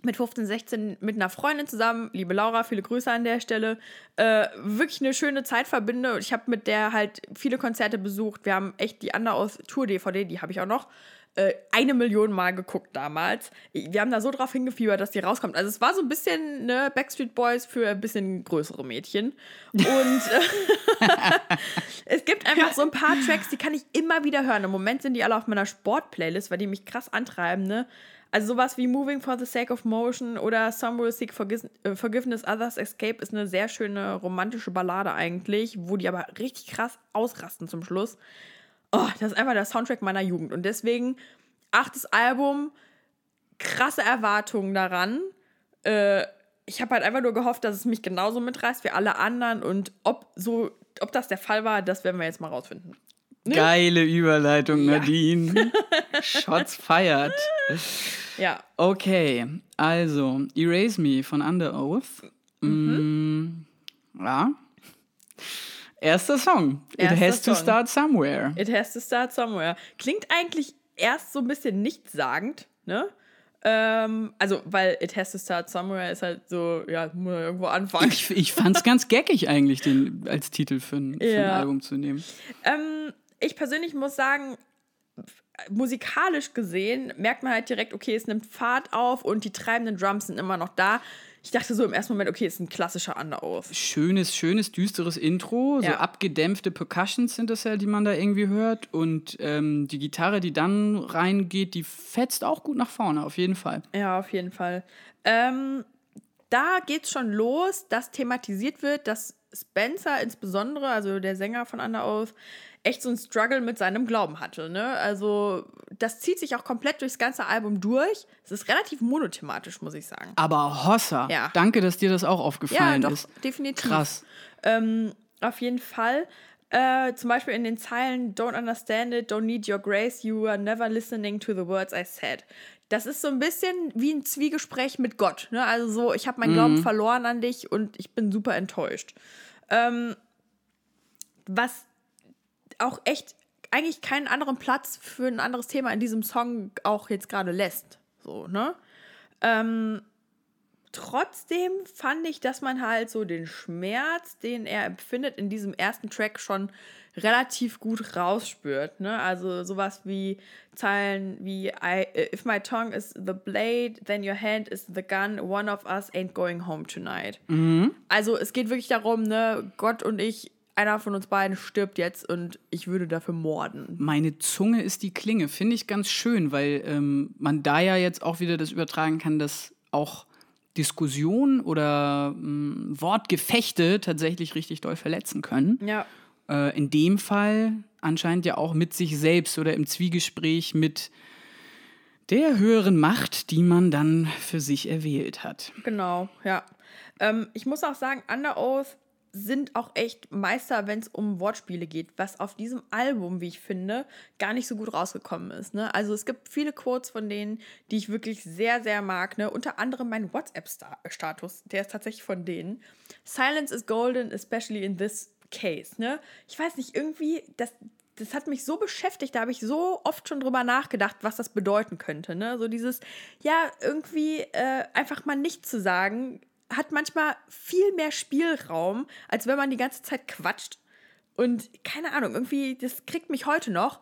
mit 15, 16 mit einer Freundin zusammen, liebe Laura, viele Grüße an der Stelle, äh, wirklich eine schöne Zeit verbinde. Ich habe mit der halt viele Konzerte besucht. Wir haben echt die Underoath Tour DVD, die habe ich auch noch äh, eine Million Mal geguckt damals. Wir haben da so drauf hingefiebert, dass die rauskommt. Also es war so ein bisschen ne, Backstreet Boys für ein bisschen größere Mädchen. Und äh, es gibt einfach so ein paar Tracks, die kann ich immer wieder hören. Im Moment sind die alle auf meiner Sport-Playlist, weil die mich krass antreiben. Ne? Also sowas wie Moving for the Sake of Motion oder Some Will Seek äh, Forgiveness, Others Escape ist eine sehr schöne romantische Ballade eigentlich, wo die aber richtig krass ausrasten zum Schluss oh, das ist einfach der Soundtrack meiner Jugend. Und deswegen, achtes Album, krasse Erwartungen daran. Äh, ich habe halt einfach nur gehofft, dass es mich genauso mitreißt wie alle anderen und ob so ob das der Fall war, das werden wir jetzt mal rausfinden. Geile Überleitung, Nadine. Shots feiert. Ja. Okay, also Erase Me von Under Oath. Mhm. Ja. Erster Song. Erster It has to Song. start somewhere. It has to start somewhere. Klingt eigentlich erst so ein bisschen nichtssagend, ne? Ähm, also, weil It has to start somewhere ist halt so, ja, muss man irgendwo anfangen. Ich, ich fand's ganz geckig eigentlich, den als Titel für ein, für ein Ja. Album zu nehmen. Ähm, ich persönlich muss sagen, musikalisch gesehen merkt man halt direkt, okay, es nimmt Fahrt auf und die treibenden Drums sind immer noch da. Ich dachte so im ersten Moment, okay, es ist ein klassischer Under Oath. Schönes, schönes, düsteres Intro. So Ja. abgedämpfte Percussions sind das ja, die man da irgendwie hört. Und ähm, die Gitarre, die dann reingeht, die fetzt auch gut nach vorne, auf jeden Fall. Ja, auf jeden Fall. Ähm, da geht's schon los, dass thematisiert wird, dass Spencer insbesondere, also der Sänger von Under Oath, echt so einen Struggle mit seinem Glauben hatte. Ne? Also das zieht sich auch komplett durchs ganze Album durch. Es ist relativ monothematisch, muss ich sagen. Aber Hossa, Ja. danke, dass dir das auch Ja, aufgefallen doch, ist. definitiv. Krass. Ähm, auf jeden Fall. Äh, zum Beispiel in den Zeilen Don't understand it, don't need your grace, you are never listening to the words I said. Das ist so ein bisschen wie ein Zwiegespräch mit Gott. Ne? Also so, ich habe meinen Glauben verloren an dich und ich bin super enttäuscht. Ähm, was auch echt eigentlich keinen anderen Platz für ein anderes Thema in diesem Song auch jetzt gerade lässt. So, ne? Ähm, trotzdem fand ich, dass man halt so den Schmerz, den er empfindet, in diesem ersten Track schon relativ gut rausspürt. Ne? Also sowas wie Zeilen wie I, If my tongue is the blade, then your hand is the gun, one of us ain't going home tonight. Also es geht wirklich darum, ne, Gott und ich, einer von uns beiden stirbt jetzt und ich würde dafür morden. Meine Zunge ist die Klinge. Finde ich ganz schön, weil ähm, man da ja jetzt auch wieder das übertragen kann, dass auch Diskussionen oder ähm, Wortgefechte tatsächlich richtig doll verletzen können. Ja. Äh, in dem Fall anscheinend ja auch mit sich selbst oder im Zwiegespräch mit der höheren Macht, die man dann für sich erwählt hat. Genau, ja. Ähm, ich muss auch sagen, Under Oath sind auch echt Meister, wenn es um Wortspiele geht, was auf diesem Album, wie ich finde, gar nicht so gut rausgekommen ist. Ne? Also es gibt viele Quotes von denen, die ich wirklich sehr, sehr mag. Ne? Unter anderem mein WhatsApp-Status, der ist tatsächlich von denen. Silence is golden, especially in this case. Ne? Ich weiß nicht, irgendwie, das, das hat mich so beschäftigt, da habe ich so oft schon drüber nachgedacht, was das bedeuten könnte. Ne? So dieses, ja, irgendwie äh, einfach mal nichts zu sagen, hat manchmal viel mehr Spielraum, als wenn man die ganze Zeit quatscht. Und keine Ahnung, irgendwie, das kriegt mich heute noch.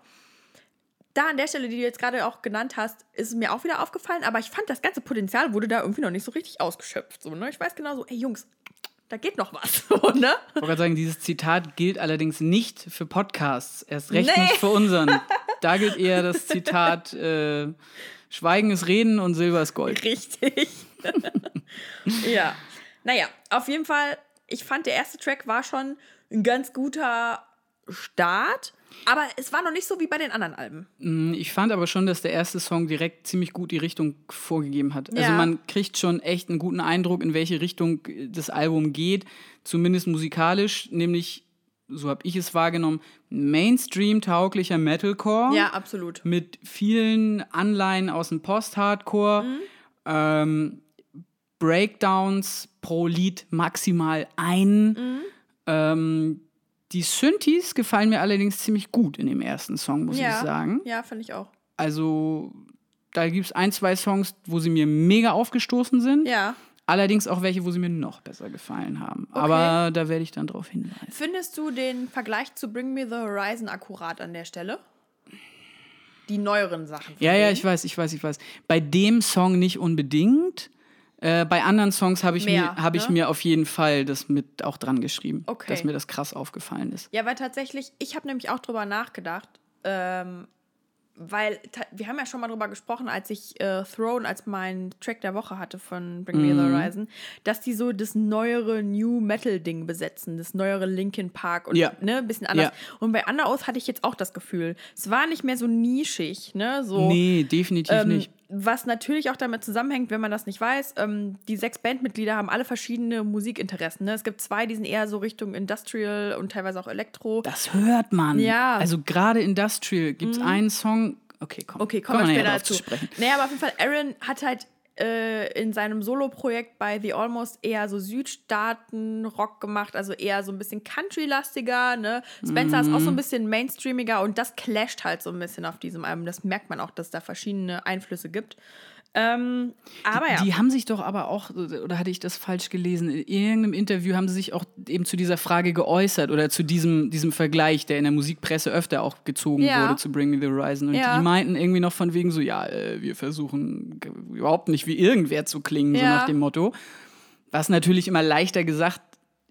Da an der Stelle, die du jetzt gerade auch genannt hast, ist es mir auch wieder aufgefallen, aber ich fand, das ganze Potenzial wurde da irgendwie noch nicht so richtig ausgeschöpft. So, ne? Ich weiß genau so, ey Jungs, da geht noch was. So, ne? Ich wollte gerade sagen, dieses Zitat gilt allerdings nicht für Podcasts, erst recht Nee. nicht für unseren. Da gilt eher das Zitat: äh, Schweigen ist Reden und Silber ist Gold. Richtig. ja. Naja, auf jeden Fall, ich fand, der erste Track war schon ein ganz guter Start, aber es war noch nicht so wie bei den anderen Alben. Mm, Ich fand aber schon, dass der erste Song direkt ziemlich gut die Richtung vorgegeben hat. Also Ja. man kriegt schon echt einen guten Eindruck, in welche Richtung das Album geht, zumindest musikalisch, nämlich, so habe ich es wahrgenommen, Mainstream-tauglicher Metalcore. Ja, absolut. mit vielen Anleihen aus dem Post-Hardcore, ähm, Breakdowns pro Lied maximal ein. Ähm, die Synthes gefallen mir allerdings ziemlich gut in dem ersten Song, muss ja. ich sagen. Ja, finde ich auch. Also da gibt es ein, zwei Songs, wo sie mir mega aufgestoßen sind. Ja. Allerdings auch welche, wo sie mir noch besser gefallen haben. Aber da werde ich dann drauf hinweisen. Findest du den Vergleich zu Bring Me the Horizon akkurat an der Stelle? Die neueren Sachen. Ja, ja, denen? ich weiß, ich weiß, ich weiß. Bei dem Song nicht unbedingt. Äh, bei anderen Songs habe ich, Mehr, mir, hab ich ne? mir auf jeden Fall das mit auch dran geschrieben, Okay. dass mir das krass aufgefallen ist. Ja, weil tatsächlich, ich habe nämlich auch drüber nachgedacht, ähm, weil wir haben ja schon mal drüber gesprochen, als ich äh, Throne als mein Track der Woche hatte von Bring Me the Mhm. Horizon, dass die so das neuere New Metal Ding besetzen, das neuere Linkin Park und Ja. ne, ein bisschen anders. Ja. Und bei Under Oath hatte ich jetzt auch das Gefühl, es war nicht mehr so nischig, ne, so Nee, definitiv ähm, nicht. Was natürlich auch damit zusammenhängt, wenn man das nicht weiß, ähm, die sechs Bandmitglieder haben alle verschiedene Musikinteressen. Ne? Es gibt zwei, die sind eher so Richtung Industrial und teilweise auch Elektro. Das hört man. Ja. Also gerade Industrial gibt es einen Song. Okay, komm. Okay, kommen wir nachher später dazu. sprechen. Naja, aber auf jeden Fall, Aaron hat halt äh, in seinem Solo-Projekt bei The Almost eher so Südstaaten-Rock gemacht, also eher so ein bisschen Country-lastiger. Ne? Spencer ist auch Mhm. so ein bisschen mainstreamiger und das clasht halt so ein bisschen auf diesem Album. Das merkt man auch, dass da verschiedene Einflüsse gibt. Ähm, aber ja. Die haben sich doch aber auch, oder hatte ich das falsch gelesen? In irgendeinem Interview haben sie sich auch eben zu dieser Frage geäußert oder zu diesem, diesem Vergleich, der in der Musikpresse öfter auch gezogen Ja. wurde zu Bring Me the Horizon. Und Ja. die meinten irgendwie noch von wegen so, ja, äh, wir versuchen überhaupt nicht wie irgendwer zu klingen, so nach dem Motto. Was natürlich immer leichter gesagt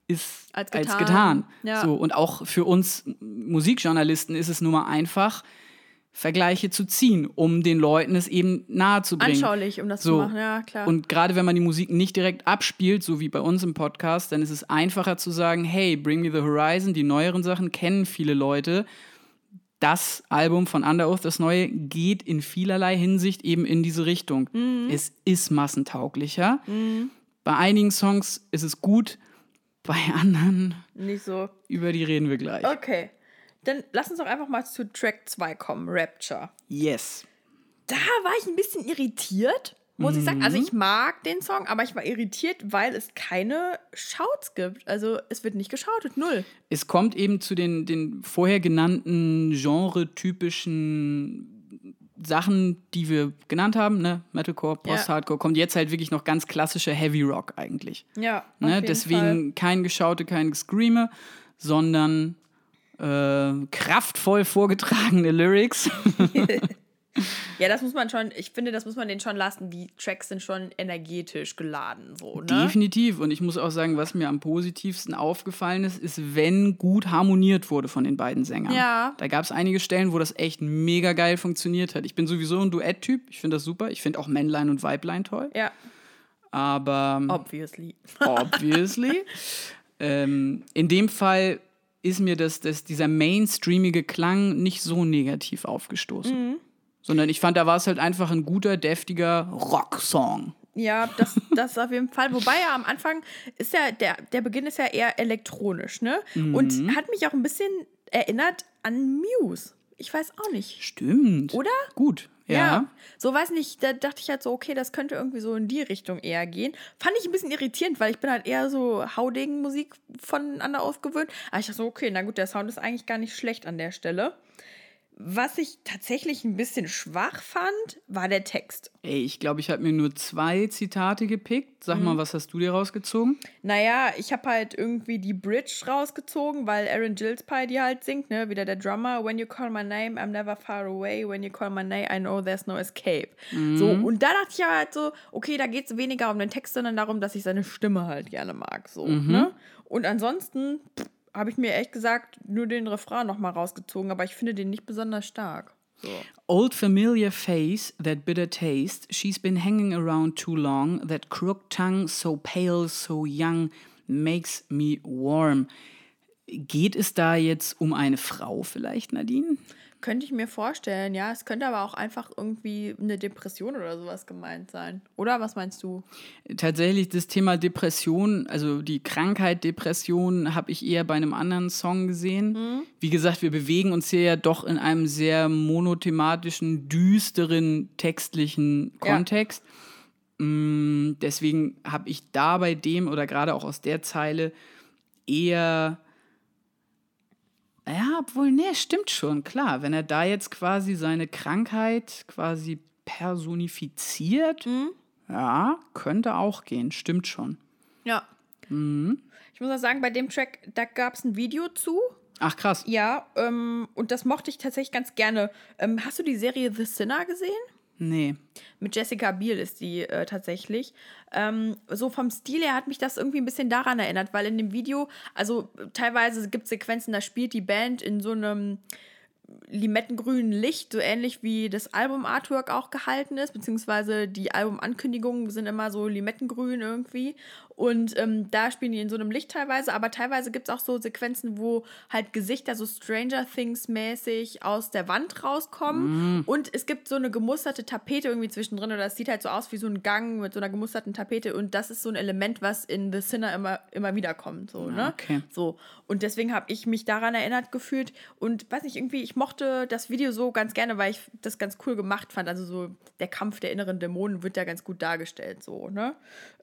ist Als als getan. getan. Ja. So, und auch für uns Musikjournalisten ist es nun mal einfach, Vergleiche zu ziehen, um den Leuten es eben nahe zu bringen. Anschaulich, um das So. zu machen, ja, klar. Und gerade wenn man die Musik nicht direkt abspielt, so wie bei uns im Podcast, dann ist es einfacher zu sagen, hey, Bring Me the Horizon, die neueren Sachen kennen viele Leute. Das Album von Under Oath, das neue, geht in vielerlei Hinsicht eben in diese Richtung. Mhm. Es ist massentauglicher. Bei einigen Songs ist es gut, bei anderen, Nicht so. über die reden wir gleich. Okay. Dann lass uns doch einfach mal zu Track 2 kommen, Rapture. Yes. Da war ich ein bisschen irritiert, muss ich sagen. Also ich mag den Song, aber ich war irritiert, weil es keine Shouts gibt. Also es wird nicht geschautet, null. Es kommt eben zu den, den vorher genannten genre-typischen Sachen, die wir genannt haben, ne? Metalcore, Post-Hardcore, kommt jetzt halt wirklich noch ganz klassischer Heavy Rock eigentlich. Ja. Ne? Deswegen Fall. kein Geschaute, kein Gescreame, sondern äh, kraftvoll vorgetragene Lyrics. Ja, das muss man schon, ich finde, das muss man denen schon lassen. Die Tracks sind schon energetisch geladen, so, ne? Definitiv. Und ich muss auch sagen, was mir am positivsten aufgefallen ist, ist, wenn gut harmoniert wurde von den beiden Sängern. Ja. Da gab es einige Stellen, wo das echt mega geil funktioniert hat. Ich bin sowieso ein Duett-Typ. Ich finde das super. Ich finde auch Männlein und Weiblein toll. Ja, Aber obviously. obviously. ähm, in dem Fall ist mir das, das, dieser mainstreamige Klang nicht so negativ aufgestoßen. Sondern ich fand, da war es halt einfach ein guter, deftiger Rocksong. Ja, das, das auf jeden Fall. Wobei ja am Anfang ist ja, der, der Beginn ist ja eher elektronisch, ne? Und hat mich auch ein bisschen erinnert an Muse. Ich weiß auch nicht. Stimmt. Oder? Gut. Ja. So weiß nicht, da dachte ich halt so, okay, das könnte irgendwie so in die Richtung eher gehen. Fand ich ein bisschen irritierend, weil ich bin halt eher so Haudegen-Musik voneinander ausgewöhnt. Aber ich dachte so, okay, na gut, der Sound ist eigentlich gar nicht schlecht an der Stelle. Was ich tatsächlich ein bisschen schwach fand, war der Text. Ey, ich glaube, ich habe mir nur zwei Zitate gepickt. Sag Mhm. mal, was hast du dir rausgezogen? Naja, ich habe halt irgendwie die Bridge rausgezogen, weil Aaron Gillespie die halt singt, ne? Wieder der Drummer. When you call my name, I'm never far away. When you call my name, I know there's no escape. So, und da dachte ich aber halt so, okay, da geht es weniger um den Text, sondern darum, dass ich seine Stimme halt gerne mag. So, ne? Und ansonsten habe ich mir echt gesagt, nur den Refrain nochmal rausgezogen, aber ich finde den nicht besonders stark. So. Old familiar face, that bitter taste, she's been hanging around too long, that crooked tongue, so pale, so young, makes me warm. Geht es da jetzt um eine Frau vielleicht, Nadine? Könnte ich mir vorstellen, ja. Es könnte aber auch einfach irgendwie eine Depression oder sowas gemeint sein. Oder was meinst du? Tatsächlich das Thema Depression, also die Krankheit Depression, habe ich eher bei einem anderen Song gesehen. Wie gesagt, wir bewegen uns hier ja doch in einem sehr monothematischen, düsteren textlichen Ja. Kontext. Mm, Deswegen habe ich da bei dem oder gerade auch aus der Zeile eher. Ja, obwohl, nee, stimmt schon, klar. Wenn er da jetzt quasi seine Krankheit quasi personifiziert, ja, könnte auch gehen, stimmt schon. Ja. Ich muss auch sagen, bei dem Track, da gab es ein Video zu. Ach krass. Ja, ähm, und das mochte ich tatsächlich ganz gerne. Ähm, hast du die Serie The Sinner gesehen? Nee. Mit Jessica Biel ist die äh, tatsächlich. Ähm, so vom Stil her hat mich das irgendwie ein bisschen daran erinnert, weil in dem Video, also teilweise gibt es Sequenzen, da spielt die Band in so einem limettengrünen Licht, so ähnlich wie das Album-Artwork auch gehalten ist, beziehungsweise die Albumankündigungen sind immer so limettengrün irgendwie. Und ähm, da spielen die in so einem Licht teilweise, aber teilweise gibt es auch so Sequenzen, wo halt Gesichter so Stranger Things mäßig aus der Wand rauskommen. Mm. Und es gibt so eine gemusterte Tapete irgendwie zwischendrin oder es sieht halt so aus wie so ein Gang mit so einer gemusterten Tapete. Und das ist so ein Element, was in The Sinner immer, immer wieder kommt. So, ne? Okay. So. Und deswegen habe ich mich daran erinnert gefühlt. Und weiß nicht, irgendwie, ich mochte das Video so ganz gerne, weil ich das ganz cool gemacht fand. Also so der Kampf der inneren Dämonen wird ja ganz gut dargestellt. So, ne?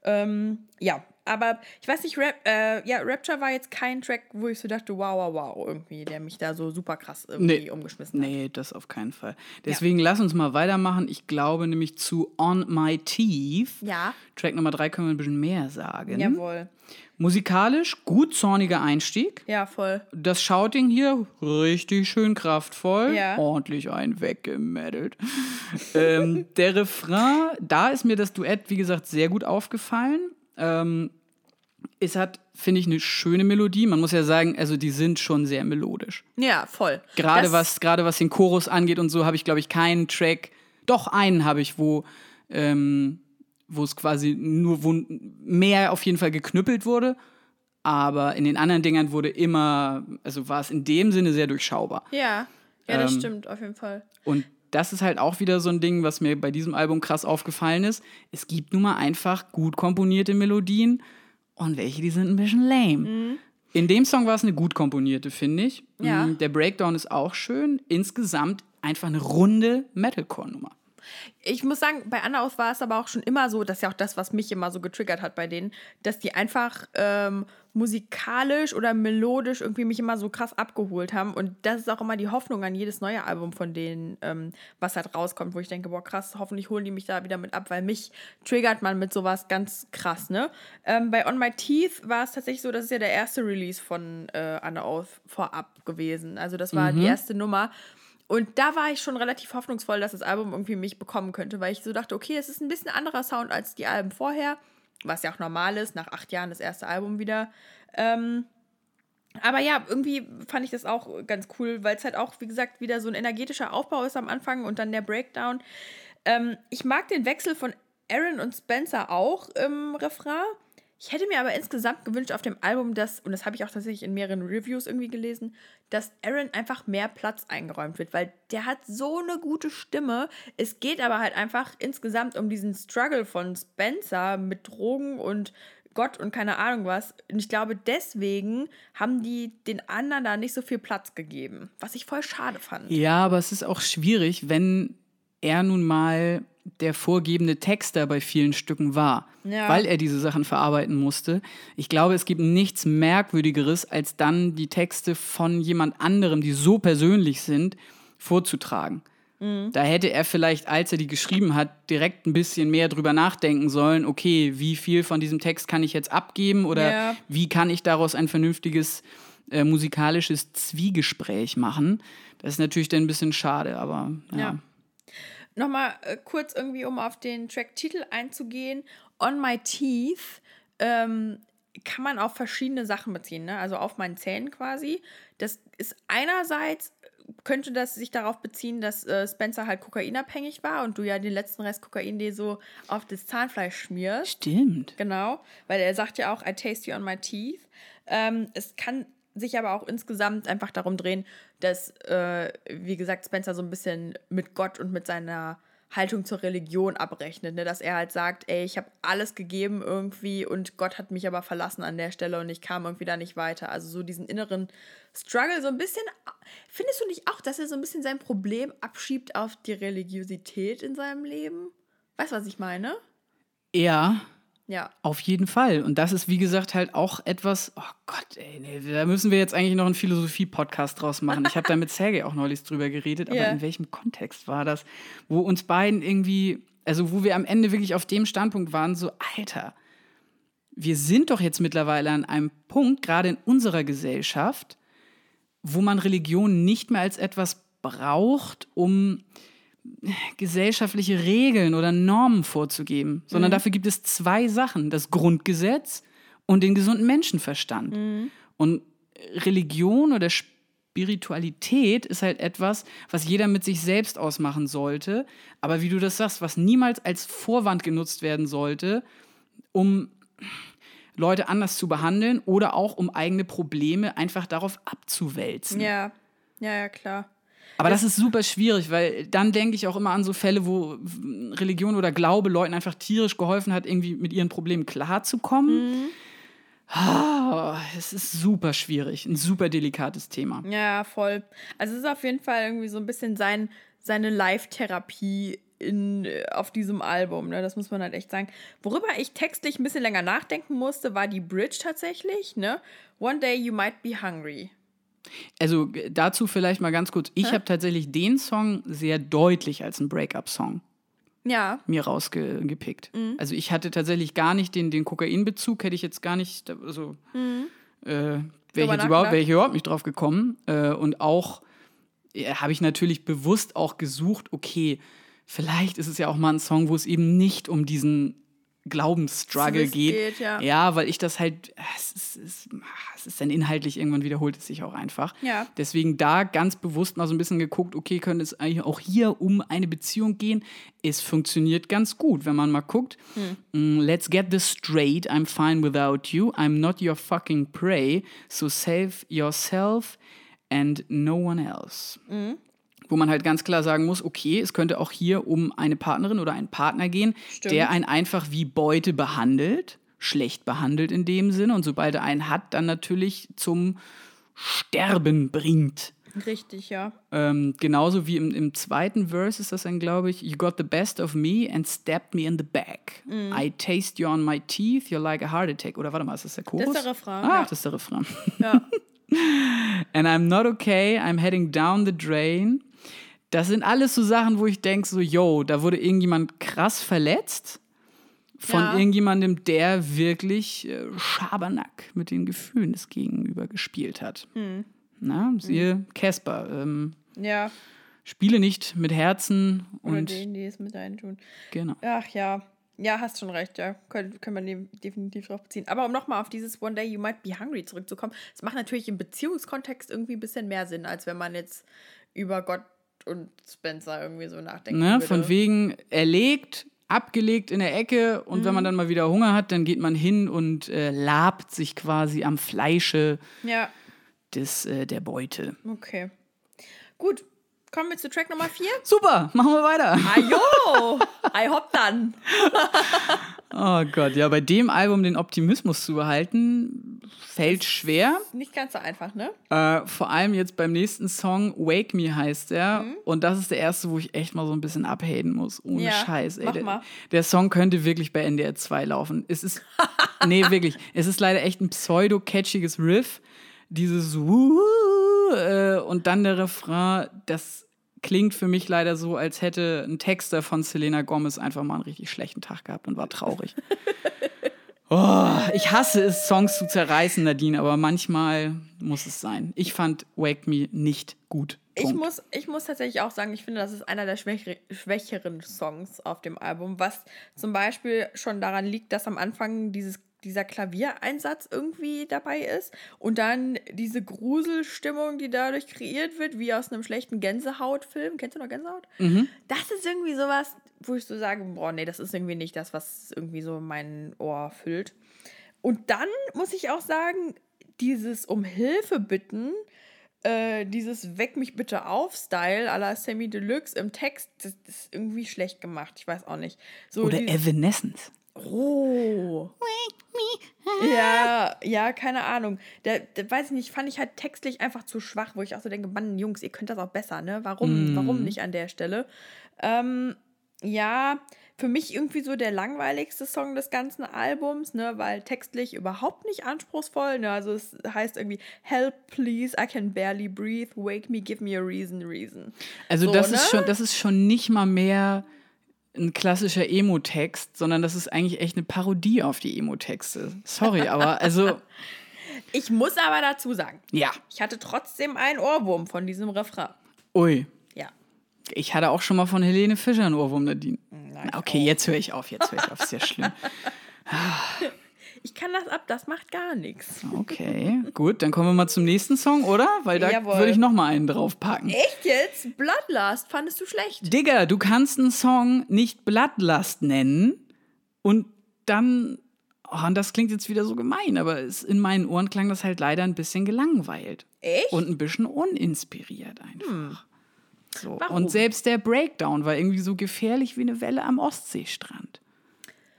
Ähm, ja, aber ich weiß nicht, Rap, äh, ja, Rapture war jetzt kein Track, wo ich so dachte, wow, wow, wow, irgendwie, der mich da so super krass irgendwie nee, umgeschmissen hat. Nee, das auf keinen Fall. Deswegen ja. lass uns mal weitermachen. Ich glaube nämlich zu On My Teeth. Ja. Track Nummer drei können wir ein bisschen mehr sagen. Jawohl. Musikalisch gut zorniger Einstieg. Ja, voll. Das Shouting hier richtig schön kraftvoll. Ja. Ordentlich ein weggemeddelt. ähm, der Refrain, da ist mir das Duett, wie gesagt, sehr gut aufgefallen. Ähm, es hat, finde ich, eine schöne Melodie. Man muss ja sagen, also die sind schon sehr melodisch. Ja, voll. Gerade was, gerade was den Chorus angeht und so, habe ich, glaube ich, keinen Track. Doch einen habe ich, wo ähm, wo es quasi nur wo mehr auf jeden Fall geknüppelt wurde. Aber in den anderen Dingern wurde immer, also war es in dem Sinne sehr durchschaubar. Ja, ja, das ähm, stimmt, auf jeden Fall. Und das ist halt auch wieder so ein Ding, was mir bei diesem Album krass aufgefallen ist. Es gibt nun mal einfach gut komponierte Melodien und welche, die sind ein bisschen lame. Mhm. In dem Song war es eine gut komponierte, finde ich. Ja. Der Breakdown ist auch schön. Insgesamt einfach eine runde Metalcore-Nummer. Ich muss sagen, bei Annaus war es aber auch schon immer so, das ist ja auch das, was mich immer so getriggert hat bei denen, dass die einfach ähm, musikalisch oder melodisch irgendwie mich immer so krass abgeholt haben. Und das ist auch immer die Hoffnung an jedes neue Album von denen, ähm, was halt rauskommt, wo ich denke, boah, krass, hoffentlich holen die mich da wieder mit ab, weil mich triggert man mit sowas ganz krass, ne? Ähm, bei On My Teeth war es tatsächlich so, das ist ja der erste Release von äh, Anna Oath vorab gewesen. Also das war mhm. die erste Nummer. Und da war ich schon relativ hoffnungsvoll, dass das Album irgendwie mich bekommen könnte, weil ich so dachte, okay, es ist ein bisschen anderer Sound als die Alben vorher, was ja auch normal ist, nach acht Jahren das erste Album wieder. Ähm, aber ja, irgendwie fand ich das auch ganz cool, weil es halt auch, wie gesagt, wieder so ein energetischer Aufbau ist am Anfang und dann der Breakdown. Ähm, ich mag den Wechsel von Aaron und Spencer auch im Refrain. Ich hätte mir aber insgesamt gewünscht auf dem Album, dass, und das habe ich auch tatsächlich in mehreren Reviews irgendwie gelesen, dass Aaron einfach mehr Platz eingeräumt wird, weil der hat so eine gute Stimme. Es geht aber halt einfach insgesamt um diesen Struggle von Spencer mit Drogen und Gott und keine Ahnung was. Und ich glaube, deswegen haben die den anderen da nicht so viel Platz gegeben, was ich voll schade fand. Ja, aber es ist auch schwierig, wenn er nun mal der vorgebende Texter bei vielen Stücken war, ja. weil er diese Sachen verarbeiten musste. Ich glaube, es gibt nichts Merkwürdigeres, als dann die Texte von jemand anderem, die so persönlich sind, vorzutragen. Mhm. Da hätte er vielleicht, als er die geschrieben hat, direkt ein bisschen mehr drüber nachdenken sollen, okay, wie viel von diesem Text kann ich jetzt abgeben oder ja. wie kann ich daraus ein vernünftiges äh, musikalisches Zwiegespräch machen. Das ist natürlich dann ein bisschen schade, aber ja. ja. Nochmal äh, kurz irgendwie, um auf den Track-Titel einzugehen. On My Teeth ähm, kann man auf verschiedene Sachen beziehen, ne? also auf meinen Zähnen quasi. Das ist einerseits, könnte das sich darauf beziehen, dass äh, Spencer halt kokainabhängig war und du ja den letzten Rest Kokain dir so auf das Zahnfleisch schmierst. Stimmt. Genau, weil er sagt ja auch, I taste you on my teeth. Ähm, es kann sich aber auch insgesamt einfach darum drehen, dass, äh, wie gesagt, Spencer so ein bisschen mit Gott und mit seiner Haltung zur Religion abrechnet, ne? dass er halt sagt, ey, ich habe alles gegeben irgendwie und Gott hat mich aber verlassen an der Stelle und ich kam irgendwie da nicht weiter. Also so diesen inneren Struggle so ein bisschen, findest du nicht auch, dass er so ein bisschen sein Problem abschiebt auf die Religiosität in seinem Leben? Weißt du, was ich meine? Ja, ja. Auf jeden Fall. Und das ist, wie gesagt, halt auch etwas, oh Gott, ey, nee, da müssen wir jetzt eigentlich noch einen Philosophie-Podcast draus machen. Ich habe da mit Sergei auch neulich drüber geredet, aber yeah. in welchem Kontext war das? Wo uns beiden irgendwie, also wo wir am Ende wirklich auf dem Standpunkt waren, so, Alter, wir sind doch jetzt mittlerweile an einem Punkt, gerade in unserer Gesellschaft, wo man Religion nicht mehr als etwas braucht, um gesellschaftliche Regeln oder Normen vorzugeben, sondern mhm. dafür gibt es zwei Sachen: das Grundgesetz und den gesunden Menschenverstand. Mhm. Und Religion oder Spiritualität ist halt etwas, was jeder mit sich selbst ausmachen sollte, aber wie du das sagst, was niemals als Vorwand genutzt werden sollte, um Leute anders zu behandeln oder auch um eigene Probleme einfach darauf abzuwälzen. Ja, ja, ja, klar. Aber das ist super schwierig, weil dann denke ich auch immer an so Fälle, wo Religion oder Glaube Leuten einfach tierisch geholfen hat, irgendwie mit ihren Problemen klarzukommen. Mhm. Ah, es ist super schwierig, ein super delikates Thema. Ja, voll. Also es ist auf jeden Fall irgendwie so ein bisschen sein, seine Live-Therapie in, äh, auf diesem Album, ne? Das muss man halt echt sagen. Worüber ich textlich ein bisschen länger nachdenken musste, war die Bridge tatsächlich, ne? One day you might be hungry. Also dazu vielleicht mal ganz kurz. Ich habe tatsächlich den Song sehr deutlich als einen Breakup-Song Ja, mir rausgepickt. Mhm. Also ich hatte tatsächlich gar nicht den, den Kokainbezug, hätte ich jetzt gar nicht, also äh, wäre ich, jetzt überhaupt- wär ich überhaupt nicht drauf gekommen. Äh, und auch ja, habe ich natürlich bewusst auch gesucht, okay, vielleicht ist es ja auch mal ein Song, wo es eben nicht um diesen Glaubensstruggle geht. geht, ja. weil ich das halt, es ist, es, es ist dann inhaltlich, irgendwann wiederholt es sich auch einfach. Ja. Deswegen da ganz bewusst mal so ein bisschen geguckt, okay, könnte es eigentlich auch hier um eine Beziehung gehen? Es funktioniert ganz gut, wenn man mal guckt. Mm, Let's get this straight, I'm fine without you, I'm not your fucking prey, so save yourself and no one else. Wo man halt ganz klar sagen muss, okay, es könnte auch hier um eine Partnerin oder einen Partner gehen, Stimmt. der einen einfach wie Beute behandelt, schlecht behandelt in dem Sinne und sobald er einen hat, dann natürlich zum Sterben bringt. richtig, ja. Ähm, genauso wie im, im zweiten Verse ist das dann, glaube ich, You got the best of me and stabbed me in the back. I taste you on my teeth, you're like a heart attack. Oder warte mal, ist das der Chorus? ist der Refrain, Ah, ja. das ist der Refrain. Ja. And I'm not okay, I'm heading down the drain. Das sind alles so Sachen, wo ich denke, so, yo, da wurde irgendjemand krass verletzt von Ja. irgendjemandem, der wirklich äh, Schabernack mit den Gefühlen des Gegenüber gespielt hat. Hm. Na, siehe Casper. Ähm, ja. spiele nicht mit Herzen Oder und denen, die es mit tun. genau. Ach ja. Ja, hast schon recht, ja. Können, können wir definitiv drauf beziehen. Aber um nochmal auf dieses One Day You Might Be Hungry zurückzukommen, es macht natürlich im Beziehungskontext irgendwie ein bisschen mehr Sinn, als wenn man jetzt über Gott und Spencer irgendwie so nachdenkt. Ne, von wegen erlegt, abgelegt in der Ecke und Mhm. wenn man dann mal wieder Hunger hat, dann geht man hin und äh, labt sich quasi am Fleische Ja, des, äh, der Beute. okay. Gut, kommen wir zu Track Nummer 4. Super, machen wir weiter. Ajo! I hopp dann. Oh Gott, ja, bei dem Album den Optimismus zu behalten, fällt schwer. Nicht ganz so einfach, ne? Äh, vor allem jetzt beim nächsten Song, Wake Me heißt er. Mhm. Und das ist der erste, wo ich echt mal so ein bisschen abhaten muss. Ohne Ja, Scheiß, ey. mach Der, mal. der Song könnte wirklich bei NDR 2 laufen. Es ist, nee, wirklich. Es ist leider echt ein pseudo-catchiges Riff. Dieses Wuhu, äh, und dann der Refrain, das klingt für mich leider so, als hätte ein Texter von Selena Gomez einfach mal einen richtig schlechten Tag gehabt und war traurig. Oh, ich hasse es, Songs zu zerreißen, Nadine, aber manchmal muss es sein. Ich fand Wake Me nicht gut. Ich muss, ich muss tatsächlich auch sagen, ich finde, das ist einer der schwächere, schwächeren Songs auf dem Album, was zum Beispiel schon daran liegt, dass am Anfang dieses, dieser Klaviereinsatz irgendwie dabei ist und dann diese Gruselstimmung, die dadurch kreiert wird, wie aus einem schlechten Gänsehautfilm. Kennst du noch Gänsehaut? Das ist irgendwie sowas, wo ich so sage, boah, nee, das ist irgendwie nicht das, was irgendwie so mein Ohr füllt. Und dann muss ich auch sagen, dieses um Hilfe bitten, äh, dieses Weck mich bitte auf Style à la Sammy Deluxe im Text, das, das ist irgendwie schlecht gemacht. Ich weiß auch nicht. So Oder Evanescence. Oh. Ja, ja, keine Ahnung. Der, der weiß ich nicht, fand ich halt textlich einfach zu schwach, wo ich auch so denke, Mann, Jungs, ihr könnt das auch besser, ne? Warum, warum nicht an der Stelle? Ähm, ja, für mich irgendwie so der langweiligste Song des ganzen Albums, ne, weil textlich überhaupt nicht anspruchsvoll, ne, also es heißt irgendwie Help please, I can barely breathe, wake me, give me a reason, reason. Also So, das, ne? ist schon, das ist schon nicht mal mehr ein klassischer Emo-Text, sondern das ist eigentlich echt eine Parodie auf die Emo-Texte. Sorry, aber also, Ich muss aber dazu sagen, ja. ich hatte trotzdem einen Ohrwurm von diesem Refrain. Ui. Ja. Ich hatte auch schon mal von Helene Fischer einen Ohrwurm, Nadine. Nein, Na, okay, jetzt höre ich auf, jetzt höre ich auf. Ist ja schlimm. Ich kann das ab, das macht gar nichts. Okay, gut, dann kommen wir mal zum nächsten Song, oder? Weil da Jawohl. würde ich noch mal einen draufpacken. Echt jetzt? Bloodlust fandest du schlecht? Digga, du kannst einen Song nicht Bloodlust nennen und dann Oh, und das klingt jetzt wieder so gemein, aber es, in meinen Ohren klang das halt leider ein bisschen gelangweilt. Echt? Und ein bisschen uninspiriert einfach. Hm. So. Und selbst der Breakdown war irgendwie so gefährlich wie eine Welle am Ostseestrand.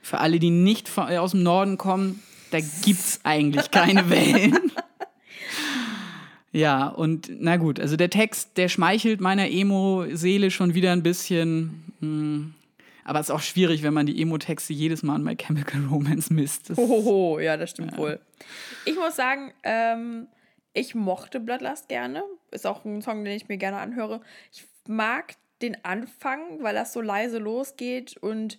Für alle, die nicht von- aus dem Norden kommen, da gibt's eigentlich keine Wellen. Ja, und na gut, also der Text, der schmeichelt meiner Emo-Seele schon wieder ein bisschen. Hm, aber es ist auch schwierig, wenn man die Emo-Texte jedes Mal an My Chemical Romance misst. Das, Hohoho, ja, das stimmt wohl. Ich muss sagen, ähm, ich mochte Bloodlust gerne. Ist auch ein Song, den ich mir gerne anhöre. Ich mag den Anfang, weil das so leise losgeht und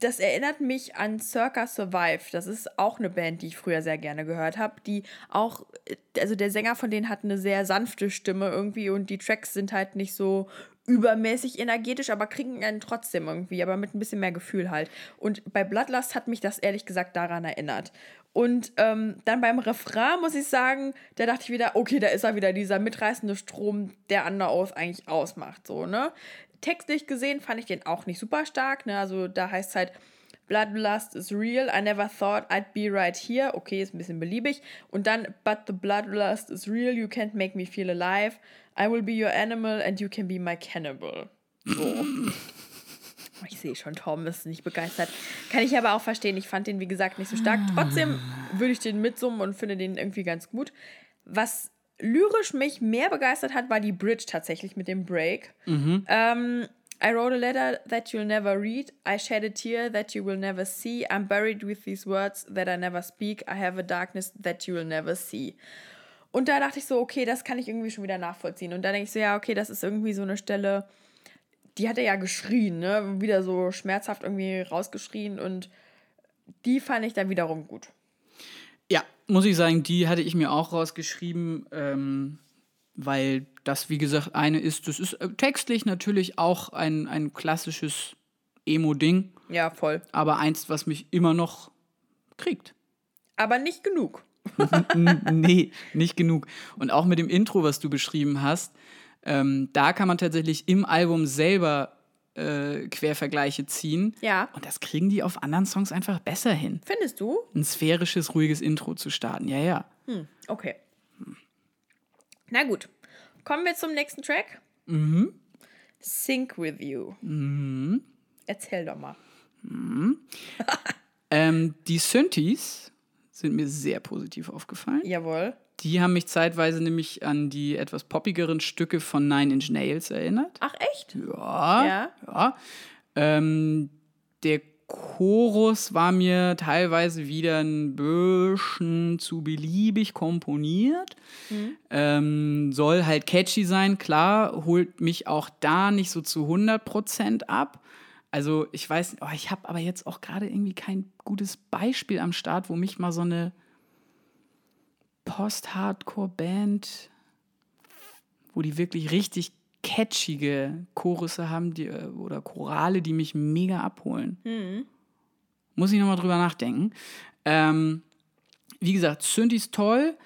das erinnert mich an Circa Survive. Das ist auch eine Band, die ich früher sehr gerne gehört habe, die auch, also der Sänger von denen hat eine sehr sanfte Stimme irgendwie und die Tracks sind halt nicht so übermäßig energetisch, aber kriegen einen trotzdem irgendwie, aber mit ein bisschen mehr Gefühl halt. Und bei Bloodlust hat mich das ehrlich gesagt daran erinnert. Und ähm, dann beim Refrain muss ich sagen, da dachte ich wieder, okay, da ist er wieder, dieser mitreißende Strom, der Underoath eigentlich ausmacht, so, ne? Textlich gesehen fand ich den auch nicht super stark, ne? Also da heißt es halt, Bloodlust is real. I never thought I'd be right here. Okay, ist ein bisschen beliebig. Und dann, but the bloodlust is real. You can't make me feel alive. I will be your animal and you can be my cannibal. So. Ich sehe schon, Tom ist nicht begeistert. Kann ich aber auch verstehen. Ich fand den, wie gesagt, nicht so stark. Trotzdem würde ich den mitsummen und finde den irgendwie ganz gut. Was lyrisch mich mehr begeistert hat, war die Bridge tatsächlich mit dem Break. Ähm, I wrote a letter that you'll never read. I shed a tear that you will never see. I'm buried with these words that I never speak. I have a darkness that you will never see. Und da dachte ich so, okay, das kann ich irgendwie schon wieder nachvollziehen. Und dann denke ich so, ja, okay, das ist irgendwie so eine Stelle, die hat er ja geschrien, ne? Wieder so schmerzhaft irgendwie rausgeschrien und die fand ich dann wiederum gut. Muss ich sagen, die hatte ich mir auch rausgeschrieben, ähm, weil das, wie gesagt, eine ist, das ist äh, textlich natürlich auch ein, ein klassisches Emo-Ding, Ja, voll. aber eins, was mich immer noch kriegt. Aber nicht genug. Nee, nicht genug. Und auch mit dem Intro, was du beschrieben hast, ähm, da kann man tatsächlich im Album selber äh, Quervergleiche ziehen. Ja. Und das kriegen die auf anderen Songs einfach besser hin. Findest du? Ein sphärisches, ruhiges Intro zu starten. Ja, ja. Hm, okay. Na gut. Kommen wir zum nächsten Track. Sync with You. Erzähl doch mal. Ähm, die Synthes sind mir sehr positiv aufgefallen. Jawohl. Die haben mich zeitweise nämlich an die etwas poppigeren Stücke von Nine Inch Nails erinnert. Ach, echt? Ja. Ja. ja. Ähm, der Chorus war mir teilweise wieder ein bisschen zu beliebig komponiert. Ähm, soll halt catchy sein, klar, holt mich auch da nicht so zu 100% ab. Also ich weiß, oh, ich habe aber jetzt auch gerade irgendwie kein gutes Beispiel am Start, wo mich mal so eine Post-Hardcore-Band, wo die wirklich richtig catchige Chorusse haben die, äh, oder Chorale, die mich mega abholen. Muss ich nochmal drüber nachdenken. Ähm, wie gesagt, Synthi ist toll.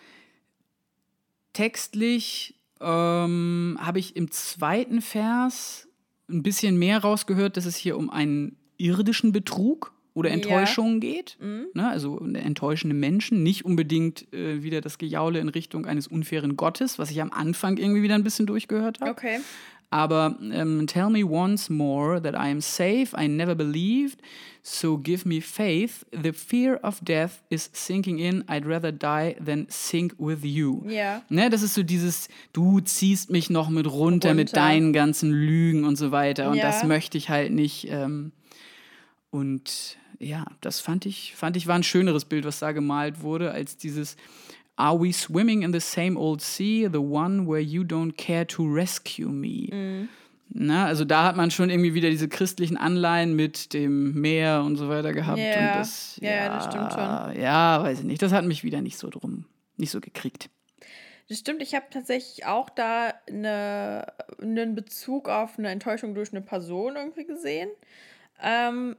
Textlich ähm, habe ich im zweiten Vers ein bisschen mehr rausgehört, dass es hier um einen irdischen Betrug oder Enttäuschung geht. Ne? Also enttäuschende Menschen, nicht unbedingt äh, wieder das Gejaule in Richtung eines unfairen Gottes, was ich am Anfang irgendwie wieder ein bisschen durchgehört habe. Okay. Aber ähm, tell me once more that I am safe, I never believed, so give me faith. The fear of death is sinking in, I'd rather die than sink with you. Ja. Ne, das ist so dieses, du ziehst mich noch mit runter, mit Runter. deinen ganzen Lügen und so weiter. Und Ja. das möchte ich halt nicht. Ähm, und ja, das fand ich, fand ich war ein schöneres Bild, was da gemalt wurde, als dieses Are we swimming in the same old sea, the one where you don't care to rescue me? Mhm. Na, also da hat man schon irgendwie wieder diese christlichen Anleihen mit dem Meer und so weiter gehabt. Ja, und das, ja, ja, das stimmt schon. Ja, weiß ich nicht. Das hat mich wieder nicht so drum, nicht so gekriegt. Das stimmt, ich habe tatsächlich auch da eine, einen Bezug auf eine Enttäuschung durch eine Person irgendwie gesehen. Ähm,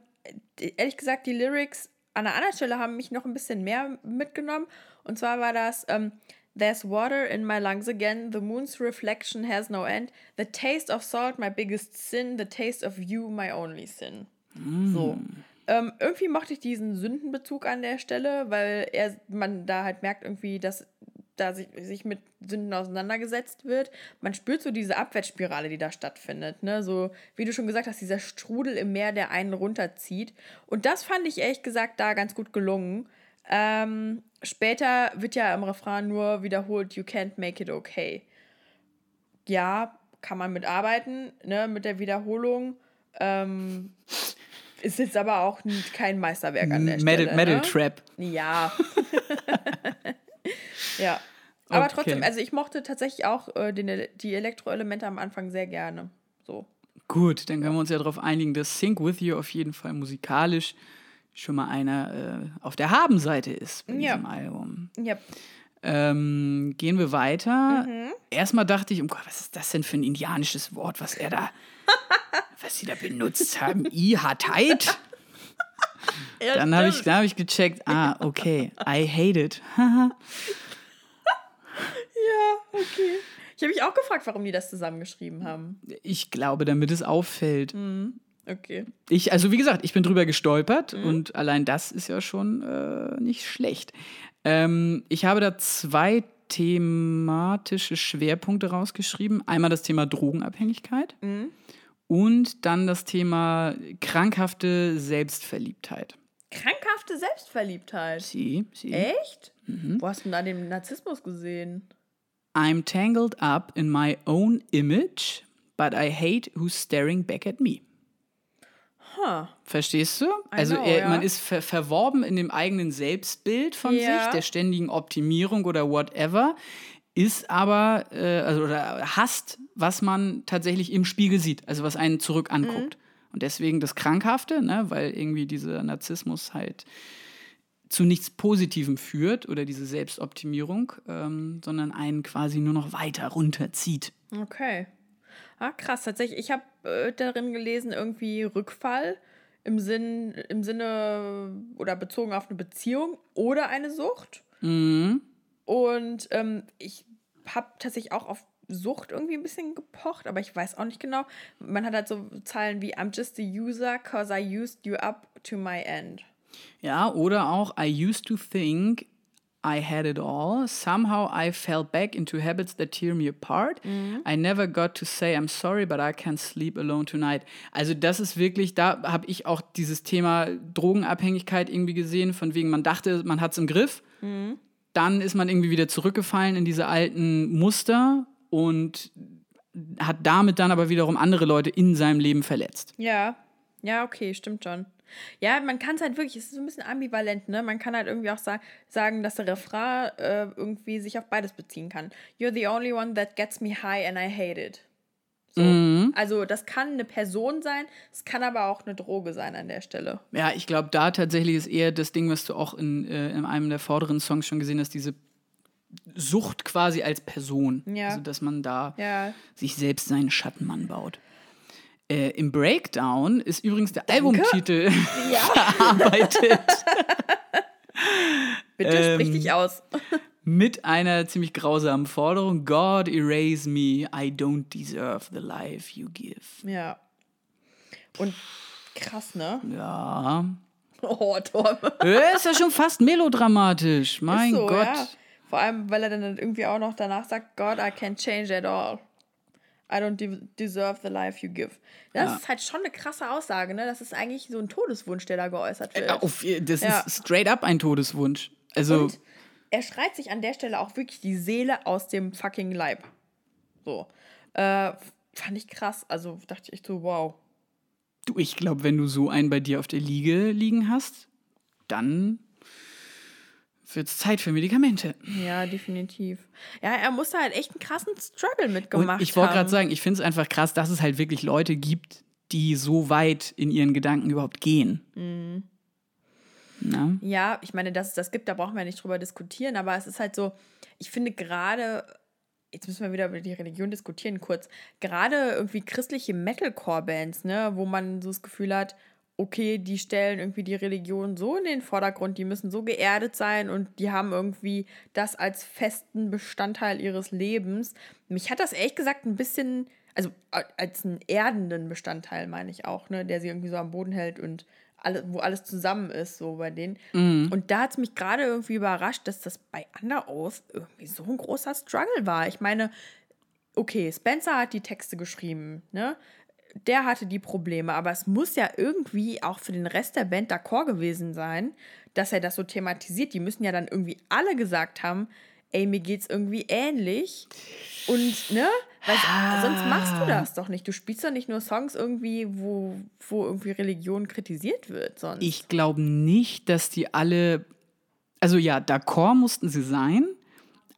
ehrlich gesagt, die Lyrics an einer anderen Stelle haben mich noch ein bisschen mehr mitgenommen. Und zwar war das ähm, There's water in my lungs again, the moon's reflection has no end, the taste of salt my biggest sin, the taste of you my only sin. So. Ähm, irgendwie mochte ich diesen Sündenbezug an der Stelle, weil er, man da halt merkt irgendwie, dass da sich, sich mit Sünden auseinandergesetzt wird. Man spürt so diese Abwärtsspirale, die da stattfindet. Ne? So, wie du schon gesagt hast, dieser Strudel im Meer, der einen runterzieht. Und das fand ich ehrlich gesagt da ganz gut gelungen. Ähm, später wird ja im Refrain nur wiederholt, you can't make it okay. Ja, kann man mitarbeiten, ne, mit der Wiederholung. Ähm, ist jetzt aber auch kein Meisterwerk an der Metal, Stelle. Metal ne? Trap. Ja. ja. Aber Okay. trotzdem, also ich mochte tatsächlich auch äh, den, die Elektroelemente am Anfang sehr gerne. So. Gut, dann können wir uns ja darauf einigen, dass Sync With You auf jeden Fall musikalisch schon mal einer äh, auf der Habenseite ist bei Ja. diesem Album. Ja. Ähm, gehen wir weiter. Mhm. Erstmal dachte ich, oh Gott, was ist das denn für ein indianisches Wort, was er da, was sie da benutzt haben? Ihatheit? Dann habe ich, dann hab ich gecheckt, ah, okay, I hate it. Ja, okay. Ich habe mich auch gefragt, warum die das zusammengeschrieben haben. ich glaube, damit es auffällt. Okay. Ich, also wie gesagt, ich bin drüber gestolpert und allein das ist ja schon äh, nicht schlecht. Ähm, ich habe da zwei thematische Schwerpunkte rausgeschrieben. Einmal das Thema Drogenabhängigkeit und dann das Thema krankhafte Selbstverliebtheit. Krankhafte Selbstverliebtheit. Sie, sie. Echt? Wo hast du denn da den Narzissmus gesehen? I'm tangled up in my own image, but I hate who's staring back at me. Huh. Verstehst du? Also know, er, ja. man ist ver verworben in dem eigenen Selbstbild von Ja. sich, der ständigen Optimierung oder whatever, ist aber, äh, also oder hasst, was man tatsächlich im Spiegel sieht, also was einen zurück anguckt. Mhm. Und deswegen das Krankhafte, ne, weil irgendwie dieser Narzissmus halt zu nichts Positivem führt oder diese Selbstoptimierung, ähm, sondern einen quasi nur noch weiter runterzieht. Okay. Ah, krass, tatsächlich. Ich habe äh, darin gelesen, irgendwie Rückfall im, Sinn, im Sinne oder bezogen auf eine Beziehung oder eine Sucht. Mhm. Und ähm, ich habe tatsächlich auch auf Sucht irgendwie ein bisschen gepocht, aber ich weiß auch nicht genau. Man hat halt so Zeilen wie I'm just a user cause I used you up to my end. Ja, oder auch I used to think I had it all. Somehow I fell back into habits that tear me apart. I never got to say I'm sorry, but I can't sleep alone tonight. Also das ist wirklich, da habe ich auch dieses Thema Drogenabhängigkeit irgendwie gesehen, von wegen man dachte, man hat es im Griff. Dann ist man irgendwie wieder zurückgefallen in diese alten Muster und hat damit dann aber wiederum andere Leute in seinem Leben verletzt. Ja, ja, okay, stimmt schon. Ja, man kann es halt wirklich, es ist so ein bisschen ambivalent, ne? Man kann halt irgendwie auch sa sagen, dass der Refrain äh, irgendwie sich auf beides beziehen kann. You're the only one that gets me high and I hate it. So. Also, das kann eine Person sein, es kann aber auch eine Droge sein an der Stelle. Ja, ich glaube, da tatsächlich ist eher das Ding, was du auch in, äh, in einem der vorderen Songs schon gesehen hast, diese Sucht quasi als Person. Ja. Also, dass man da Ja. sich selbst seinen Schattenmann baut. Äh, Im Breakdown ist übrigens der Albumtitel verarbeitet Bitte sprich Ähm, dich aus. mit einer ziemlich grausamen Forderung: God erase me, I don't deserve the life you give. Ja. Und krass, ne? Ja. Oh, Tom. Äh, ist ja schon fast melodramatisch. Mein so, Gott. Ja. Vor allem, weil er dann irgendwie auch noch danach sagt, God, I can't change at all. I don't de deserve the life you give. Das Ja. ist halt schon eine krasse Aussage, ne? Das ist eigentlich so ein Todeswunsch, der da geäußert wird. Äh, Auf, das Ja. ist straight up ein Todeswunsch. Also, Und er schreit sich an der Stelle auch wirklich die Seele aus dem fucking Leib. So. Äh, fand ich krass. Also dachte ich echt so, wow. du, ich glaube, wenn du so einen bei dir auf der Liege liegen hast, dann wird es Zeit für Medikamente. Ja, definitiv. Ja, er musste halt echt einen krassen Struggle mitgemacht Und ich wollte haben. gerade sagen, ich finde es einfach krass, dass es halt wirklich Leute gibt, die so weit in ihren Gedanken überhaupt gehen. Mhm. Na? Ja, ich meine, dass es das gibt, da brauchen wir nicht drüber diskutieren, aber es ist halt so, ich finde gerade, jetzt müssen wir wieder über die Religion diskutieren kurz, gerade irgendwie christliche Metalcore-Bands, ne, wo man so das Gefühl hat, okay, die stellen irgendwie die Religion so in den Vordergrund, die müssen so geerdet sein und die haben irgendwie das als festen Bestandteil ihres Lebens. Mich hat das ehrlich gesagt ein bisschen, also als einen erdenden Bestandteil meine ich auch, ne, der sie irgendwie so am Boden hält und alle, wo alles zusammen ist, so bei denen. Mhm. Und da hat es mich gerade irgendwie überrascht, dass das bei Oath irgendwie so ein großer Struggle war. Ich meine, okay, Spencer hat die Texte geschrieben, ne? Der hatte die Probleme, aber es muss ja irgendwie auch für den Rest der Band d'accord gewesen sein, dass er das so thematisiert. Die müssen ja dann irgendwie alle gesagt haben, ey, mir geht's irgendwie ähnlich. Und, ne? Weil sonst machst du das doch nicht. Du spielst doch nicht nur Songs irgendwie, wo, wo irgendwie Religion kritisiert wird, sonst. Ich glaube nicht, dass die alle. Also ja, d'accord mussten sie sein,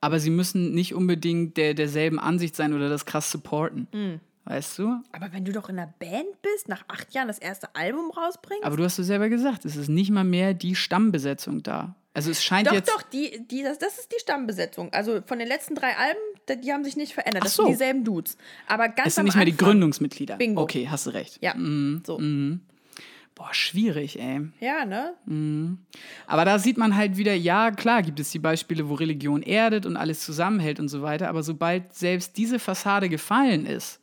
aber sie müssen nicht unbedingt der, derselben Ansicht sein oder das krass supporten. Hm. Weißt du? aber wenn du doch in einer Band bist, nach acht Jahren das erste Album rausbringst. Aber du hast es selber gesagt, es ist nicht mal mehr die Stammbesetzung da. Also es scheint doch, jetzt. doch, die, die, das, das ist die Stammbesetzung. Also von den letzten drei Alben, die, die haben sich nicht verändert. Das so. sind dieselben Dudes. Aber ganz Es sind nicht mehr die Anfang- Gründungsmitglieder. Bingo. Okay, hast du recht. Ja, so. Boah, schwierig, ey. Ja, ne? Aber da sieht man halt wieder, ja, klar gibt es die Beispiele, wo Religion erdet und alles zusammenhält und so weiter, aber sobald selbst diese Fassade gefallen ist,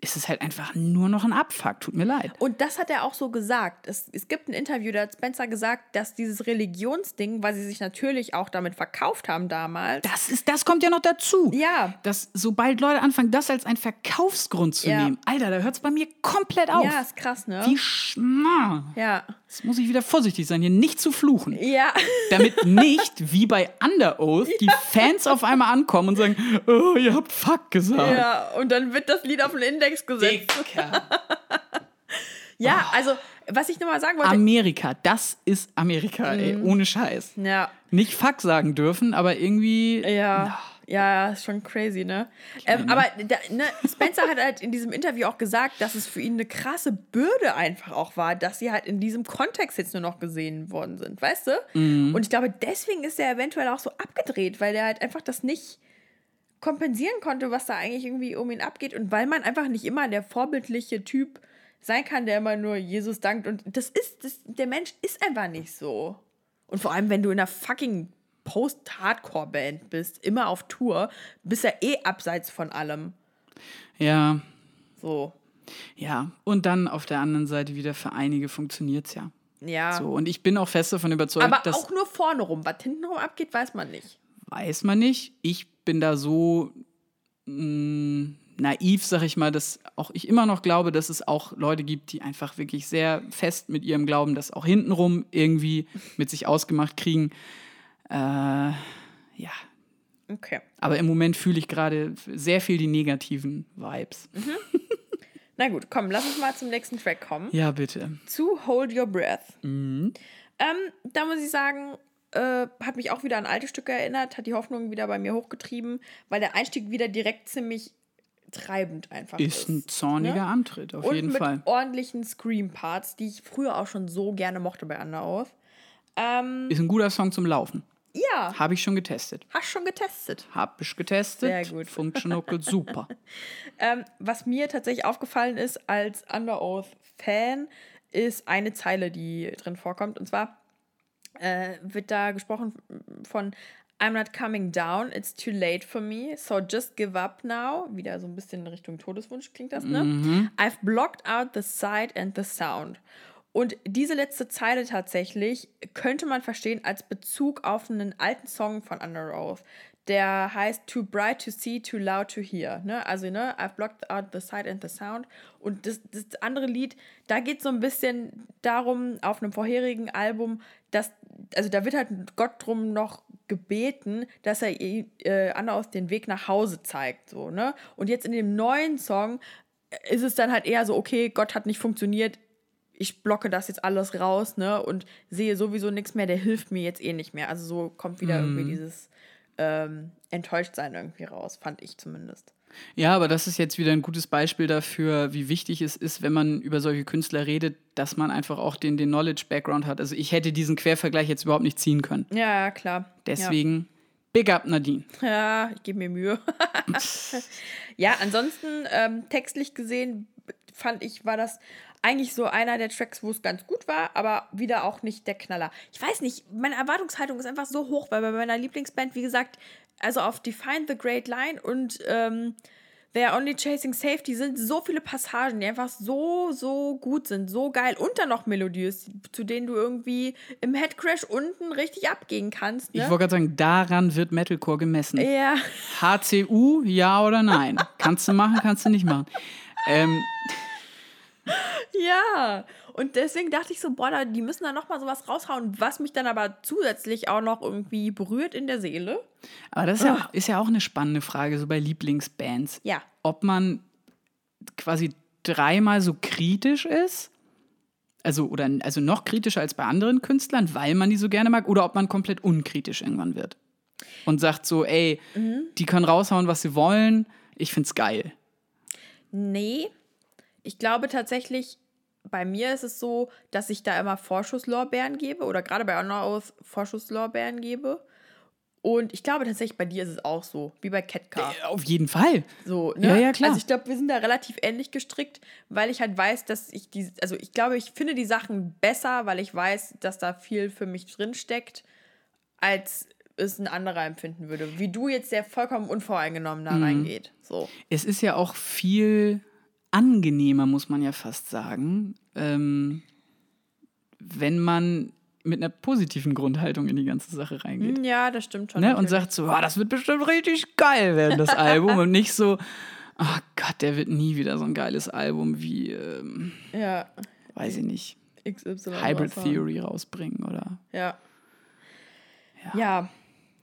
ist es halt einfach nur noch ein Abfuck. Tut mir leid. Und das hat er auch so gesagt. Es, es gibt ein Interview, da hat Spencer gesagt, dass dieses Religionsding, weil sie sich natürlich auch damit verkauft haben damals. Das, ist, das kommt ja noch dazu. Ja. Dass sobald Leute anfangen, das als einen Verkaufsgrund zu Ja. nehmen, Alter, da hört es bei mir komplett auf. Ja, ist krass, ne? Wie schma. Ja. Jetzt muss ich wieder vorsichtig sein, hier nicht zu fluchen. Ja. Damit nicht, wie bei Under Oath, die Fans auf einmal ankommen und sagen, oh, ihr habt Fuck gesagt. Ja, und dann wird das Lied auf den Index gesetzt. Ja, also, was ich nochmal sagen wollte. Amerika, das ist Amerika, ey, Mhm. ohne Scheiß. ja, Nicht Fuck sagen dürfen, aber irgendwie. ja. Ja, ist schon crazy, ne? Ähm, aber da, ne, Spencer hat halt in diesem Interview auch gesagt, dass es für ihn eine krasse Bürde einfach auch war, dass sie halt in diesem Kontext jetzt nur noch gesehen worden sind, weißt du? Und ich glaube, deswegen ist er eventuell auch so abgedreht, weil er halt einfach das nicht kompensieren konnte, was da eigentlich irgendwie um ihn abgeht und weil man einfach nicht immer der vorbildliche Typ sein kann, der immer nur Jesus dankt und das ist, das, der Mensch ist einfach nicht so. Und vor allem, wenn du in einer fucking Post-Hardcore-Band bist, immer auf Tour, bist ja eh abseits von allem. Ja, So. ja. Und dann auf der anderen Seite wieder für einige funktioniert es ja. Ja. So, und ich bin auch fest davon überzeugt, Aber dass. auch nur vorne rum. Was hinten rum abgeht, weiß man nicht. weiß man nicht. Ich bin da so mh, naiv, sag ich mal, dass auch ich immer noch glaube, dass es auch Leute gibt, die einfach wirklich sehr fest mit ihrem Glauben das auch hintenrum irgendwie mit sich ausgemacht kriegen. Äh, ja, Okay. aber im Moment fühle ich gerade sehr viel die negativen Vibes. Na gut, komm, lass uns mal zum nächsten Track kommen. Ja, bitte. Zu Hold Your Breath. Ähm, da muss ich sagen, äh, hat mich auch wieder an alte Stücke erinnert, hat die Hoffnung wieder bei mir hochgetrieben, weil der Einstieg wieder direkt ziemlich treibend einfach ist. Ist ein zorniger ne? Antritt, auf Und jeden mit Fall. ordentlichen Scream-Parts, die ich früher auch schon so gerne mochte bei Under Oath. Ähm, Ist ein guter Song zum Laufen. ja, Habe ich schon getestet. hast schon getestet. Hab ich getestet. Sehr gut. Funktioniert super. Ähm, was mir tatsächlich aufgefallen ist als Under Oath-Fan, ist eine Zeile, die drin vorkommt. Und zwar äh, wird da gesprochen von I'm not coming down, it's too late for me, so just give up now. Wieder so ein bisschen in Richtung Todeswunsch klingt das, ne? I've blocked out the sight and the sound. Und diese letzte Zeile tatsächlich könnte man verstehen als Bezug auf einen alten Song von Under Oath. Der heißt Too Bright to See, Too Loud to Hear. Ne? Also, ne, I've blocked out the sight and the sound. Und das, das andere Lied, da geht es so ein bisschen darum, auf einem vorherigen Album, dass, also da wird halt Gott drum noch gebeten, dass er äh, Under Oath den Weg nach Hause zeigt. So, ne? Und jetzt in dem neuen Song ist es dann halt eher so, okay, Gott hat nicht funktioniert, ich blocke das jetzt alles raus, ne, und sehe sowieso nichts mehr, der hilft mir jetzt eh nicht mehr. Also so kommt wieder irgendwie dieses ähm, Enttäuschtsein irgendwie raus, fand ich zumindest. Ja, aber das ist jetzt wieder ein gutes Beispiel dafür, wie wichtig es ist, wenn man über solche Künstler redet, dass man einfach auch den, den Knowledge-Background hat. Also ich hätte diesen Quervergleich jetzt überhaupt nicht ziehen können. Ja, ja, klar. Deswegen, big up Nadine. Ja, ja ich gebe mir Mühe. ja, ansonsten, ähm, textlich gesehen, fand ich, war das eigentlich so einer der Tracks, wo es ganz gut war, aber wieder auch nicht der Knaller. Ich weiß nicht, meine Erwartungshaltung ist einfach so hoch, weil bei meiner Lieblingsband, wie gesagt, also auf Define the Great Line und ähm, They're Only Chasing Safety sind so viele Passagen, die einfach so, so gut sind, so geil und dann noch melodiös, zu denen du irgendwie im Headcrash unten richtig abgehen kannst. Ne? Ich wollte gerade sagen, daran wird Metalcore gemessen. ja, HCU, ja oder nein? kannst du machen, kannst du nicht machen. Ähm, ja. Und deswegen dachte ich so, boah, die müssen da nochmal sowas raushauen, was mich dann aber zusätzlich auch noch irgendwie berührt in der Seele. aber das ist ja, ist ja auch eine spannende Frage, so bei Lieblingsbands. Ja. Ob man quasi dreimal so kritisch ist, also, oder, also noch kritischer als bei anderen Künstlern, weil man die so gerne mag, oder ob man komplett unkritisch irgendwann wird. Und sagt so, ey, die können raushauen, was sie wollen, ich find's geil. Nee, ich glaube tatsächlich, bei mir ist es so, dass ich da immer Vorschusslorbeeren gebe oder gerade bei Honor Oath Vorschusslorbeeren gebe. Und ich glaube tatsächlich, bei dir ist es auch so, wie bei Ketka. Auf jeden Fall. So, ne? Ja, ja, klar. Also ich glaube, wir sind da relativ ähnlich gestrickt, weil ich halt weiß, dass ich die, also ich glaube, ich finde die Sachen besser, weil ich weiß, dass da viel für mich drin steckt, als es ein anderer empfinden würde. Wie du jetzt, der vollkommen unvoreingenommen Mhm. da reingeht. So. Es ist ja auch viel angenehmer, muss man ja fast sagen, ähm, wenn man mit einer positiven Grundhaltung in die ganze Sache reingeht. Ja, das stimmt schon. Ne? Und sagt so, "Ah, das wird bestimmt richtig geil werden, das Album. Und nicht so, oh Gott, der wird nie wieder so ein geiles Album wie, ähm, ja, weiß ich nicht, XY. Hybrid. Theory rausbringen oder. Ja. ja.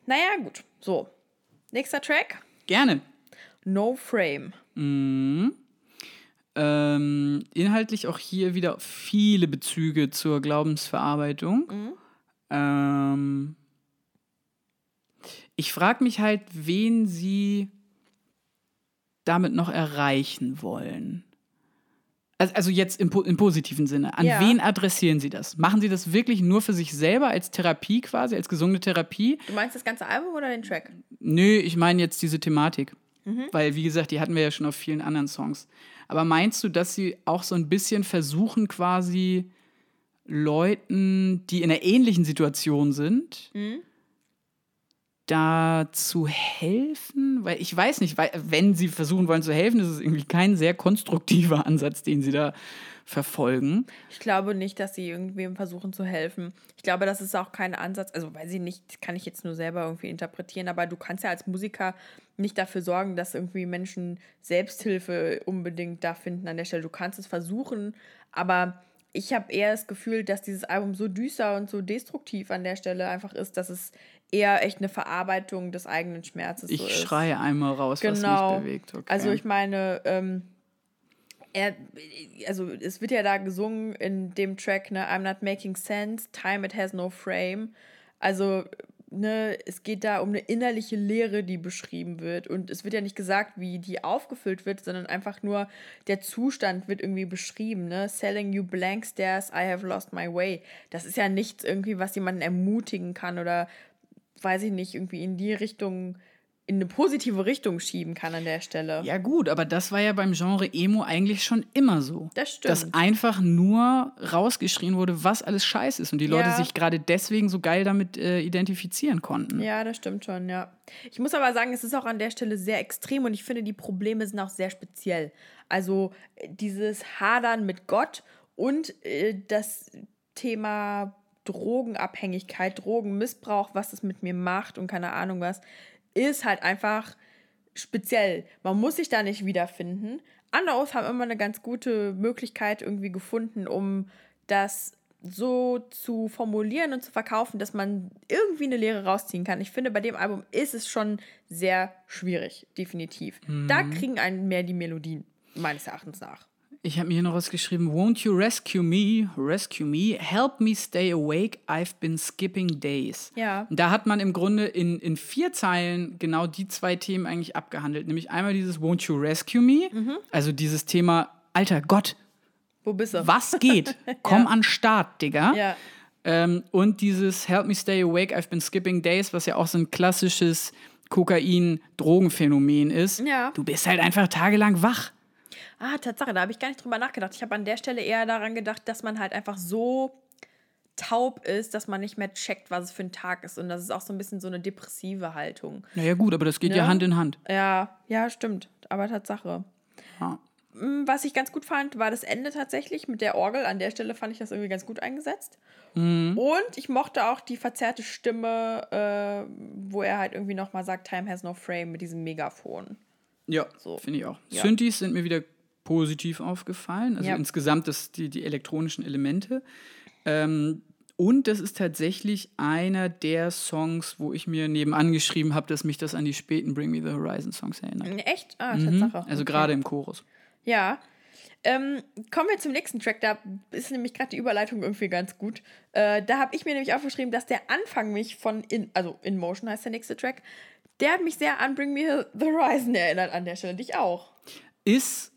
Naja, gut. So. Nächster Track. Gerne. No Frame. Ähm, inhaltlich auch hier wieder viele Bezüge zur Glaubensverarbeitung. Ähm, ich frage mich halt, wen sie damit noch erreichen wollen. Also, jetzt im, im positiven Sinne. An Ja. wen adressieren sie das? Machen sie das wirklich nur für sich selber als Therapie quasi, als gesungene Therapie? Du meinst das ganze Album oder den Track? Nö, ich meine jetzt diese Thematik. Weil, wie gesagt, die hatten wir ja schon auf vielen anderen Songs. Aber meinst du, dass sie auch so ein bisschen versuchen, quasi Leuten, die in einer ähnlichen Situation sind, da zu helfen? Weil ich weiß nicht, weil, wenn sie versuchen wollen zu helfen, ist es irgendwie kein sehr konstruktiver Ansatz, den sie da verfolgen. Ich glaube nicht, dass sie irgendwem versuchen zu helfen. Ich glaube, das ist auch kein Ansatz. Also, weiß ich nicht, kann ich jetzt nur selber irgendwie interpretieren, aber du kannst ja als Musiker nicht dafür sorgen, dass irgendwie Menschen Selbsthilfe unbedingt da finden an der Stelle. Du kannst es versuchen, aber ich habe eher das Gefühl, dass dieses Album so düster und so destruktiv an der Stelle einfach ist, dass es eher echt eine Verarbeitung des eigenen Schmerzes Ich so ist. schreie einmal raus, was Genau. mich bewegt. Okay. Also ich meine, ähm, er, also es wird ja da gesungen in dem Track, ne, I'm not making sense, time it has no frame. Also, ne, es geht da um eine innerliche Leere, die beschrieben wird. Und es wird ja nicht gesagt, wie die aufgefüllt wird, sondern einfach nur der Zustand wird irgendwie beschrieben, ne? Selling you blank stares, I have lost my way. Das ist ja nichts irgendwie, was jemanden ermutigen kann oder weiß ich nicht, irgendwie in die Richtung, in eine positive Richtung schieben kann an der Stelle. Ja, gut, aber das war ja beim Genre Emo eigentlich schon immer so. Das stimmt. Dass einfach nur rausgeschrien wurde, was alles scheiße ist und die Leute Ja. sich gerade deswegen so geil damit äh, identifizieren konnten. Ja, das stimmt schon, ja. Ich muss aber sagen, es ist auch an der Stelle sehr extrem und ich finde, die Probleme sind auch sehr speziell. Also äh, dieses Hadern mit Gott und äh, das Thema Drogenabhängigkeit, Drogenmissbrauch, was das mit mir macht und keine Ahnung was, ist halt einfach speziell. Man muss sich da nicht wiederfinden. Underoath haben immer eine ganz gute Möglichkeit irgendwie gefunden, um das so zu formulieren und zu verkaufen, dass man irgendwie eine Lehre rausziehen kann. Ich finde, bei dem Album ist es schon sehr schwierig, definitiv. Da kriegen einen mehr die Melodien, meines Erachtens nach. Ich habe mir hier noch was geschrieben. Won't you rescue me? Rescue me. Help me stay awake. I've been skipping days. Ja. Da hat man im Grunde in, in vier Zeilen genau die zwei Themen eigentlich abgehandelt. Nämlich einmal dieses Won't you rescue me? Mhm. Also dieses Thema, alter Gott, Wo bist du? was geht? Komm an Start, Digga. Ja. Ähm, und dieses Help me stay awake, I've been skipping days, was ja auch so ein klassisches Kokain-Drogenphänomen ist. Ja. Du bist halt einfach tagelang wach. Ah, Tatsache, da habe ich gar nicht drüber nachgedacht. Ich habe an der Stelle eher daran gedacht, dass man halt einfach so taub ist, dass man nicht mehr checkt, was es für ein Tag ist. Und das ist auch so ein bisschen so eine depressive Haltung. Naja, gut, aber das geht ja, Ja. Hand in Hand. Ja, ja, stimmt. aber Tatsache. Ja. Mm, Was ich ganz gut fand, war das Ende tatsächlich mit der Orgel. An der Stelle fand ich das irgendwie ganz gut eingesetzt. Mhm. Und ich mochte auch die verzerrte Stimme, äh, wo er halt irgendwie nochmal sagt, Time has no frame mit diesem Megafon. Ja, So. finde ich auch. Ja. Synthes sind mir wieder positiv aufgefallen. Also Ja. insgesamt das, die, die elektronischen Elemente. Ähm, und das ist tatsächlich einer der Songs, wo ich mir nebenan geschrieben habe, dass mich das an die späten Bring Me the Horizon Songs erinnert. Echt? Ah, Mhm. Tatsache. Also Okay. gerade im Chorus. Ja. Ähm, kommen wir zum nächsten Track. Da ist nämlich gerade die Überleitung irgendwie ganz gut. Äh, da habe ich mir nämlich aufgeschrieben, dass der Anfang mich von In, also In Motion heißt der nächste Track, der hat mich sehr an Bring Me the Horizon erinnert an der Stelle. Dich auch. Ist,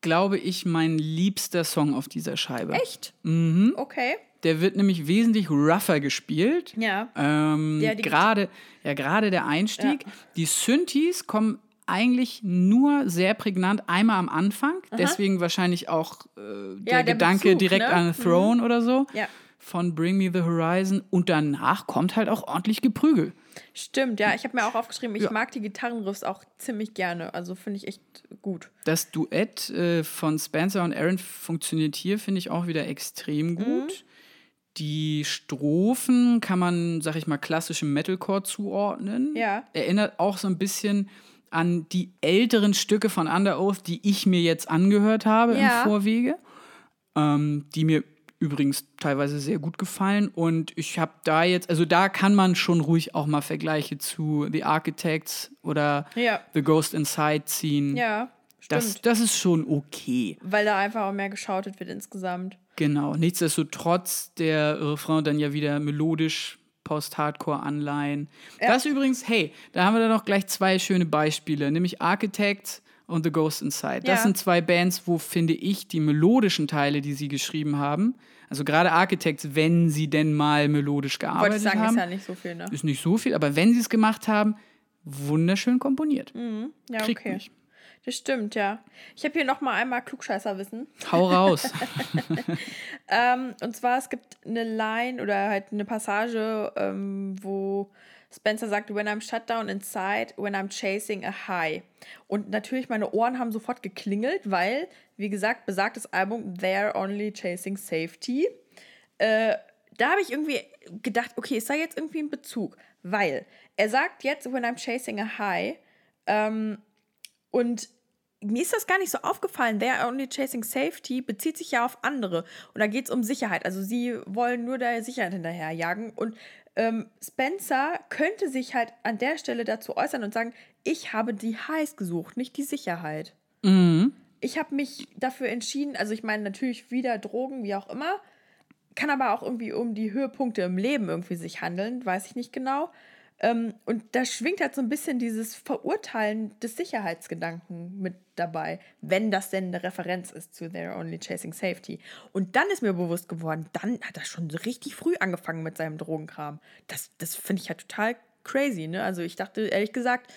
glaube ich, mein liebster Song auf dieser Scheibe. Echt? Mhm. Okay. Der wird nämlich wesentlich rougher gespielt. Ja. Ähm, Ja, gerade, ja, gerade der Einstieg. Ja. Die Synthes kommen eigentlich nur sehr prägnant einmal am Anfang. Deswegen wahrscheinlich auch äh, der, der Gedanke Bezug, direkt ne? an Throne oder so. Ja. Von Bring Me the Horizon. Und danach kommt halt auch ordentlich Geprügel. Stimmt, ja. Ich habe mir auch aufgeschrieben, ich Ja. mag die Gitarrenriffs auch ziemlich gerne. Also finde ich echt gut. Das Duett äh, von Spencer und Aaron funktioniert hier, finde ich, auch wieder extrem Mhm. gut. Die Strophen kann man, sag ich mal, klassischem Metalcore zuordnen. Ja. Erinnert auch so ein bisschen an die älteren Stücke von Under Oath, die ich mir jetzt angehört habe Ja. im Vorwege. Ähm, die mir übrigens teilweise sehr gut gefallen. Und ich habe da jetzt, also da kann man schon ruhig auch mal Vergleiche zu The Architects oder Ja. The Ghost Inside ziehen. Ja, stimmt. Das, das ist schon okay. Weil da einfach auch mehr geschautet wird insgesamt. Genau. Nichtsdestotrotz der Refrain dann ja wieder melodisch Post-Hardcore-Anleihen. Das übrigens, hey, da haben wir dann noch gleich zwei schöne Beispiele, nämlich Architect und The Ghost Inside. Das Ja. sind zwei Bands, wo, finde ich, die melodischen Teile, die sie geschrieben haben, also gerade Architects, wenn sie denn mal melodisch Wollte gearbeitet ich sagen, haben, ist ja nicht so viel, ne? ist nicht so viel, aber wenn sie es gemacht haben, wunderschön komponiert. Ja, Kriegt okay. mich. Das stimmt, ja. Ich habe hier noch mal einmal Klugscheißerwissen. Hau raus. Ähm, und zwar, es gibt eine Line oder halt eine Passage, ähm, wo Spencer sagt, when I'm shut down inside, when I'm chasing a high. Und natürlich, meine Ohren haben sofort geklingelt, weil, wie gesagt, besagtes Album, They're Only Chasing Safety. Äh, da habe ich irgendwie gedacht, okay, ist da jetzt irgendwie ein Bezug? Weil er sagt jetzt, when I'm chasing a high, ähm, und mir ist das gar nicht so aufgefallen. They're only chasing safety bezieht sich ja auf andere. Und da geht es um Sicherheit. Also sie wollen nur der Sicherheit hinterherjagen. Und ähm, Spencer könnte sich halt an der Stelle dazu äußern und sagen, ich habe die Highs gesucht, nicht die Sicherheit. mhm. Ich habe mich dafür entschieden, also ich meine natürlich wieder Drogen, wie auch immer, kann aber auch irgendwie um die Höhepunkte im Leben irgendwie sich handeln, weiß ich nicht genau. Ähm, und da schwingt halt so ein bisschen dieses Verurteilen des Sicherheitsgedanken mit dabei, wenn das denn eine Referenz ist zu They're Only Chasing Safety. Und dann ist mir bewusst geworden, dann hat er schon so richtig früh angefangen mit seinem Drogenkram. Das, das finde ich halt total crazy, ne? Also ich dachte ehrlich gesagt,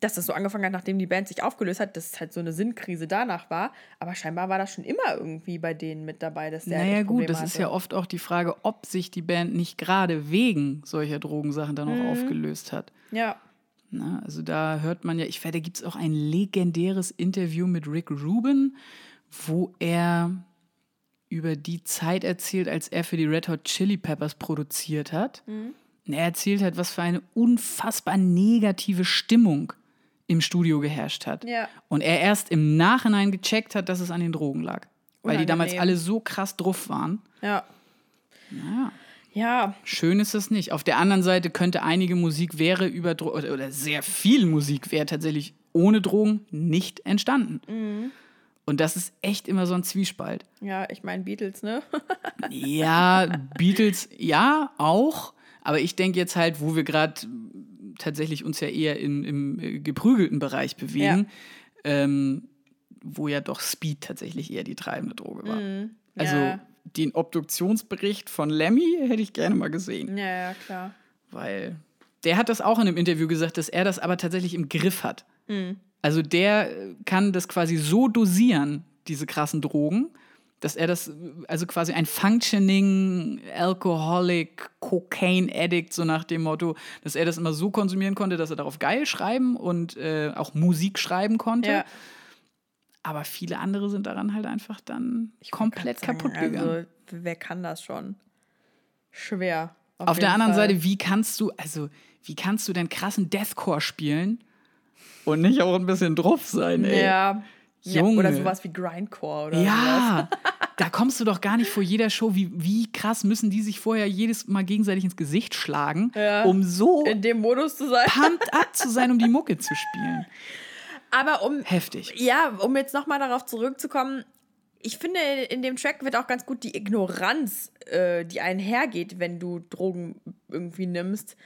dass das so angefangen hat, nachdem die Band sich aufgelöst hat, dass es halt so eine Sinnkrise danach war. Aber scheinbar war das schon immer irgendwie bei denen mit dabei, dass der halt Naja gut, das ist hatte. ja oft auch die Frage, ob sich die Band nicht gerade wegen solcher Drogensachen dann Mhm. auch aufgelöst hat. Ja, Na, also da hört man ja, ich werde, da gibt es auch ein legendäres Interview mit Rick Rubin, wo er über die Zeit erzählt, als er für die Red Hot Chili Peppers produziert hat. Mhm. Und er erzählt hat, was für eine unfassbar negative Stimmung im Studio geherrscht hat. Ja. Und er erst im Nachhinein gecheckt hat, dass es an den Drogen lag. Weil die damals alle so krass drauf waren. ja. Naja. Ja, Schön ist es nicht. Auf der anderen Seite könnte einige Musik wäre über Dro oder, oder sehr viel Musik wäre tatsächlich ohne Drogen nicht entstanden. Mhm. Und das ist echt immer so ein Zwiespalt. ja, ich meine Beatles, ne? Ja, Beatles, ja, auch. Aber ich denke jetzt halt, wo wir gerade tatsächlich uns ja eher in, im äh, geprügelten Bereich bewegen, ähm, wo ja doch Speed tatsächlich eher die treibende Droge war. Also Mhm. Ja. den Obduktionsbericht von Lemmy hätte ich gerne mal gesehen. ja, ja, klar. Weil der hat das auch in einem Interview gesagt, dass er das aber tatsächlich im Griff hat. Also der kann das quasi so dosieren, diese krassen Drogen, Dass er das, also quasi ein functioning Alcoholic Cocaine Addict, so nach dem Motto, dass er das immer so konsumieren konnte, dass er darauf geil schreiben und äh, auch Musik schreiben konnte. Ja. Aber viele andere sind daran halt einfach dann komplett Sagen, kaputt gegangen. Also, wer kann das schon? Schwer. Auf der jeden anderen Fall. Seite, wie kannst du, also, wie kannst du denn krassen Deathcore spielen und nicht auch ein bisschen drauf sein, ey? Ja. Ja. Junge. Oder sowas wie Grindcore oder sowas. Ja, da kommst du doch gar nicht vor jeder Show, wie, wie krass müssen die sich vorher jedes Mal gegenseitig ins Gesicht schlagen, Ja. um so In dem Modus zu sein. pumped up zu sein, um die Mucke zu spielen. Aber um, Heftig. ja, um jetzt nochmal darauf zurückzukommen, ich finde, in dem Track wird auch ganz gut die Ignoranz, äh, die einhergeht, wenn du Drogen irgendwie nimmst,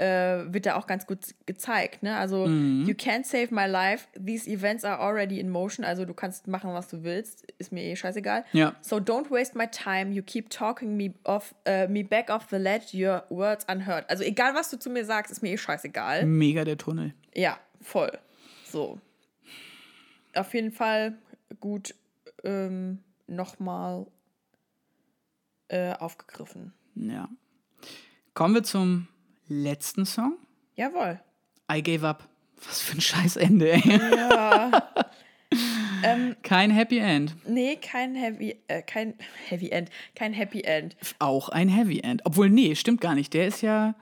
äh, wird da auch ganz gut gezeigt. Ne? Also, you can't save my life, these events are already in motion, also du kannst machen, was du willst, ist mir eh scheißegal. Ja. So don't waste my time, you keep talking me, off, äh, me back off the ledge, your words unheard. Also egal, was du zu mir sagst, ist mir eh scheißegal. Mega der Tunnel. Ja, voll. So. Auf jeden Fall gut ähm, nochmal äh, aufgegriffen. Ja. Kommen wir zum letzten Song. Jawohl. I gave up. Was für ein scheiß Ende, ey. Kein Happy End. Nee, kein Heavy, äh, kein Heavy End, kein Happy End. Auch ein Heavy End. Obwohl, nee, stimmt gar nicht. Der ist ja,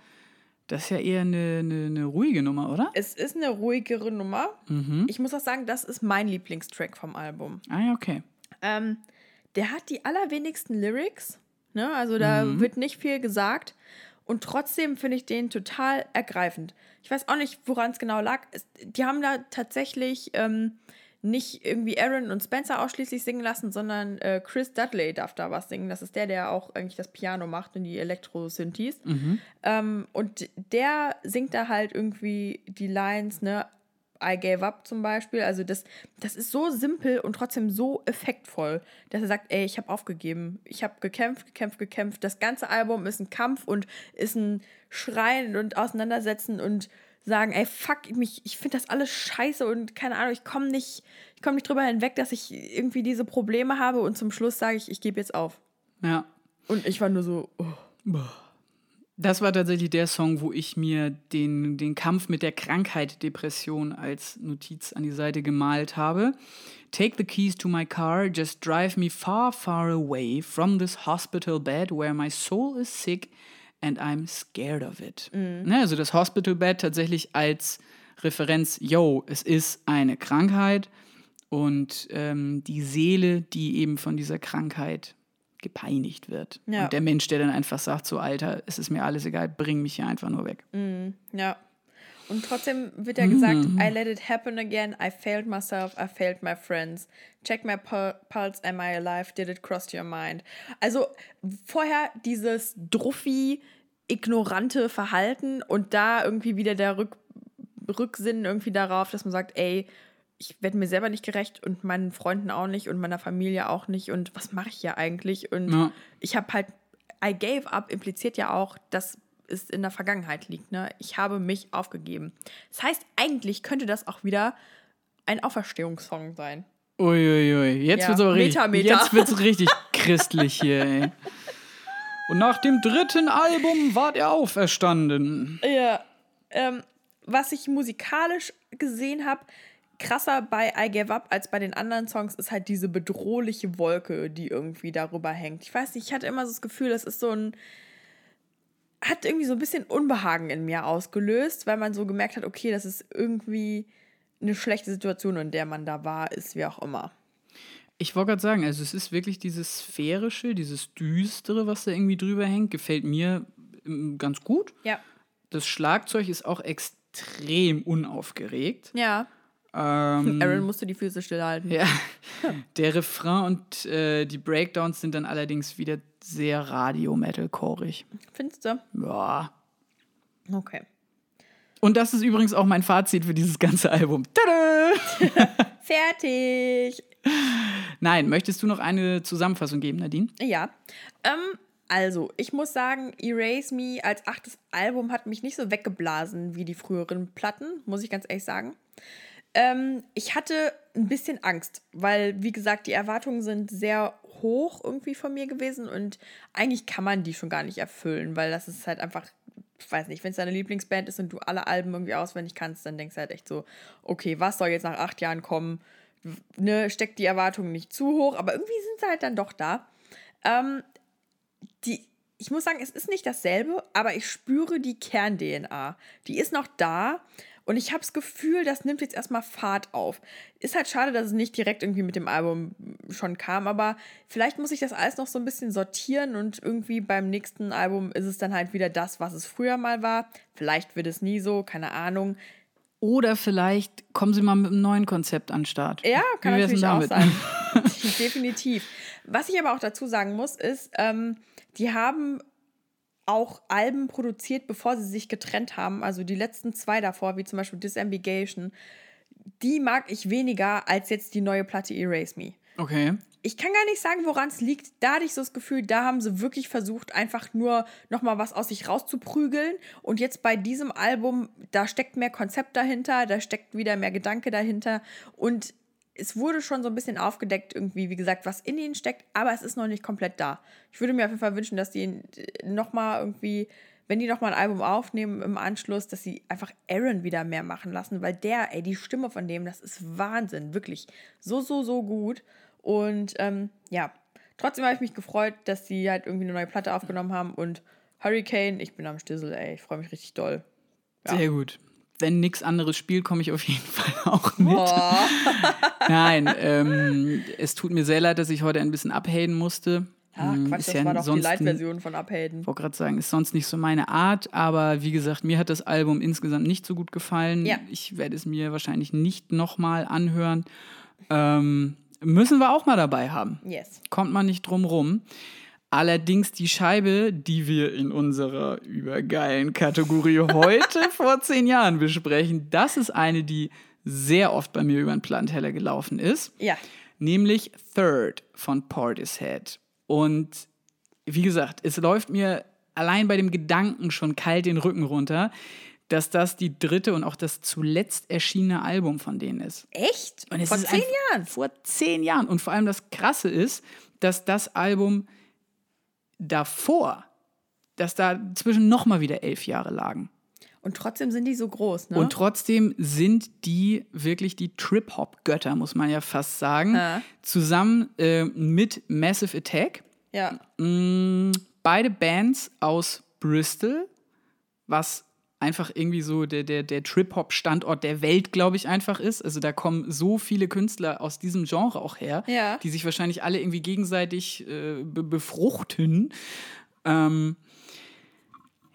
das ist ja eher eine, eine, eine ruhige Nummer, oder? Es ist eine ruhigere Nummer. Mhm. Ich muss auch sagen, das ist mein Lieblingstrack vom Album. Ah ja, okay. Ähm, der hat die allerwenigsten Lyrics. Ne? Also da wird nicht viel gesagt. Und trotzdem finde ich den total ergreifend. Ich weiß auch nicht, woran es genau lag. Die haben da tatsächlich ähm, nicht irgendwie Aaron und Spencer ausschließlich singen lassen, sondern äh, Chris Dudley darf da was singen. Das ist der, der auch eigentlich das Piano macht und die Elektro-Synthes. Ähm, und der singt da halt irgendwie die Lines, ne? I gave up zum Beispiel. Also das, das ist so simpel und trotzdem so effektvoll, dass er sagt, ey, ich habe aufgegeben. Ich habe gekämpft, gekämpft, gekämpft. Das ganze Album ist ein Kampf und ist ein Schreien und Auseinandersetzen und sagen, ey, fuck mich, ich finde das alles scheiße und keine Ahnung, ich komme nicht, ich komme nicht drüber hinweg, dass ich irgendwie diese Probleme habe und zum Schluss sage ich, ich gebe jetzt auf. Ja. Und ich war nur so, oh. Das war tatsächlich der Song, wo ich mir den, den Kampf mit der Krankheit Depression als Notiz an die Seite gemalt habe. Take the keys to my car, just drive me far, far away from this hospital bed where my soul is sick and I'm scared of it. Ne, also das Hospital Bed tatsächlich als Referenz, yo, es ist eine Krankheit und ähm, die Seele, die eben von dieser Krankheit gepeinigt wird. Ja. Und der Mensch, der dann einfach sagt, so Alter, es ist mir alles egal, bring mich hier einfach nur weg. Ja. Und trotzdem wird ja gesagt, I let it happen again, I failed myself, I failed my friends. Check my pul pulse, am I alive? Did it cross your mind? Also vorher dieses druffi, ignorante Verhalten und da irgendwie wieder der Rück Rücksinn irgendwie darauf, dass man sagt, ey, ich werde mir selber nicht gerecht und meinen Freunden auch nicht und meiner Familie auch nicht und was mache ich hier eigentlich? Und Ja. ich habe halt, I gave up impliziert ja auch, dass es in der Vergangenheit liegt. Ne? Ich habe mich aufgegeben. Das heißt, eigentlich könnte das auch wieder ein Auferstehungssong sein. Uiuiui, jetzt Ja, wird's aber richtig, Meta, Meta. jetzt wird's richtig christlich hier, ey. Und nach dem dritten Album ward er auferstanden. Ja. Ähm, was ich musikalisch gesehen habe, krasser bei I Gave Up als bei den anderen Songs, ist halt diese bedrohliche Wolke, die irgendwie darüber hängt. Ich weiß nicht, ich hatte immer so das Gefühl, das ist so ein. hat irgendwie so ein bisschen Unbehagen in mir ausgelöst, weil man so gemerkt hat, okay, das ist irgendwie eine schlechte Situation, in der man da war, ist, wie auch immer. Ich wollte gerade sagen, also es ist wirklich dieses sphärische, dieses düstere, was da irgendwie drüber hängt, gefällt mir ähm, ganz gut. Ja. Das Schlagzeug ist auch extrem unaufgeregt. Ja. Ähm, Aaron musste die Füße stillhalten. ja. Der Refrain und äh, die Breakdowns sind dann allerdings wieder sehr radio-metal-chorig. Findest du? Ja. Okay. Und das ist übrigens auch mein Fazit für dieses ganze Album. Tada! Fertig. Nein, möchtest du noch eine Zusammenfassung geben, Nadine? Ja. Ähm, also, ich muss sagen, Erase Me als achtes Album hat mich nicht so weggeblasen wie die früheren Platten, muss ich ganz ehrlich sagen. Ähm, ich hatte ein bisschen Angst, weil, wie gesagt, die Erwartungen sind sehr hoch irgendwie von mir gewesen und eigentlich kann man die schon gar nicht erfüllen, weil das ist halt einfach, ich weiß nicht, wenn es deine Lieblingsband ist und du alle Alben irgendwie auswendig kannst, dann denkst du halt echt so, okay, was soll jetzt nach acht Jahren kommen? Ne, steckt die Erwartungen nicht zu hoch, aber irgendwie sind sie halt dann doch da. Ähm, die, ich muss sagen, es ist nicht dasselbe, aber ich spüre die Kern-DNA. Die ist noch da. Und ich habe das Gefühl, das nimmt jetzt erstmal Fahrt auf. Ist halt schade, dass es nicht direkt irgendwie mit dem Album schon kam, aber vielleicht muss ich das alles noch so ein bisschen sortieren und irgendwie beim nächsten Album ist es dann halt wieder das, was es früher mal war. Vielleicht wird es nie so, keine Ahnung. Oder vielleicht kommen sie mal mit einem neuen Konzept an den Start. Ja, kann Wie natürlich auch sein. Definitiv. Was ich aber auch dazu sagen muss, ist, ähm, die haben auch Alben produziert, bevor sie sich getrennt haben. Also die letzten zwei davor, wie zum Beispiel Disambigation, die mag ich weniger als jetzt die neue Platte Erase Me. Okay. Ich kann gar nicht sagen, woran es liegt. Da hatte ich so das Gefühl, da haben sie wirklich versucht, einfach nur nochmal was aus sich rauszuprügeln. Und jetzt bei diesem Album, da steckt mehr Konzept dahinter, da steckt wieder mehr Gedanke dahinter. Und es wurde schon so ein bisschen aufgedeckt, irgendwie, wie gesagt, was in ihnen steckt, aber es ist noch nicht komplett da. Ich würde mir auf jeden Fall wünschen, dass die nochmal irgendwie, wenn die nochmal ein Album aufnehmen im Anschluss, dass sie einfach Aaron wieder mehr machen lassen, weil der, ey, die Stimme von dem, das ist Wahnsinn, wirklich so, so, so gut. Und ähm, ja, trotzdem habe ich mich gefreut, dass sie halt irgendwie eine neue Platte aufgenommen haben und Hurricane, ich bin am Stissel, ey, ich freue mich richtig doll. Ja. Sehr gut. Wenn nichts anderes spielt, komme ich auf jeden Fall auch mit. Boah. Nein, ähm, es tut mir sehr leid, dass ich heute ein bisschen abhaten musste. Ja, Ähm, Quatsch, ist das ja war doch die Light-Version von Uphaden. Ich wollte gerade sagen, ist sonst nicht so meine Art, aber wie gesagt, mir hat das Album insgesamt nicht so gut gefallen. Ja. Ich werde es mir wahrscheinlich nicht nochmal anhören. Ähm, müssen wir auch mal dabei haben. Yes. Kommt man nicht drum rum. Allerdings die Scheibe, die wir in unserer übergeilen Kategorie heute vor zehn Jahren besprechen, das ist eine, die sehr oft bei mir über den Plattenteller gelaufen ist Ja. nämlich Third von Portishead. Und wie gesagt, es läuft mir allein bei dem Gedanken schon kalt den Rücken runter, dass das die dritte und auch das zuletzt erschienene Album von denen ist. Echt? Und es Vor ist zehn Jahren? Vor zehn Jahren. Und vor allem das Krasse ist, dass das Album davor, dass da zwischen nochmal wieder elf Jahre lagen. Und trotzdem sind die so groß, ne? Und trotzdem sind die wirklich die Trip-Hop-Götter, muss man ja fast sagen. Ja. Zusammen äh, mit Massive Attack. ja. Mm, beide Bands aus Bristol, was einfach irgendwie so der, der, der Trip-Hop-Standort der Welt, glaube ich, einfach ist. Also da kommen so viele Künstler aus diesem Genre auch her, Ja. die sich wahrscheinlich alle irgendwie gegenseitig äh, be befruchten. Ähm,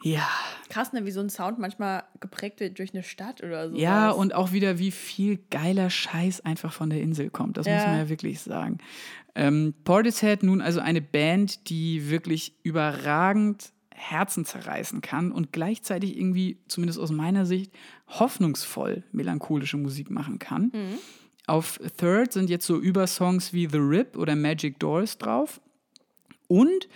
ja, Krass, ne, wie so ein Sound manchmal geprägt wird durch eine Stadt oder so. Ja, und auch wieder, wie viel geiler Scheiß einfach von der Insel kommt. Das muss Ja. man ja wirklich sagen. Ähm, Portishead nun also eine Band, die wirklich überragend Herzen zerreißen kann und gleichzeitig irgendwie, zumindest aus meiner Sicht, hoffnungsvoll melancholische Musik machen kann. Auf Third sind jetzt so Übersongs wie The Rip oder Magic Doors drauf. Und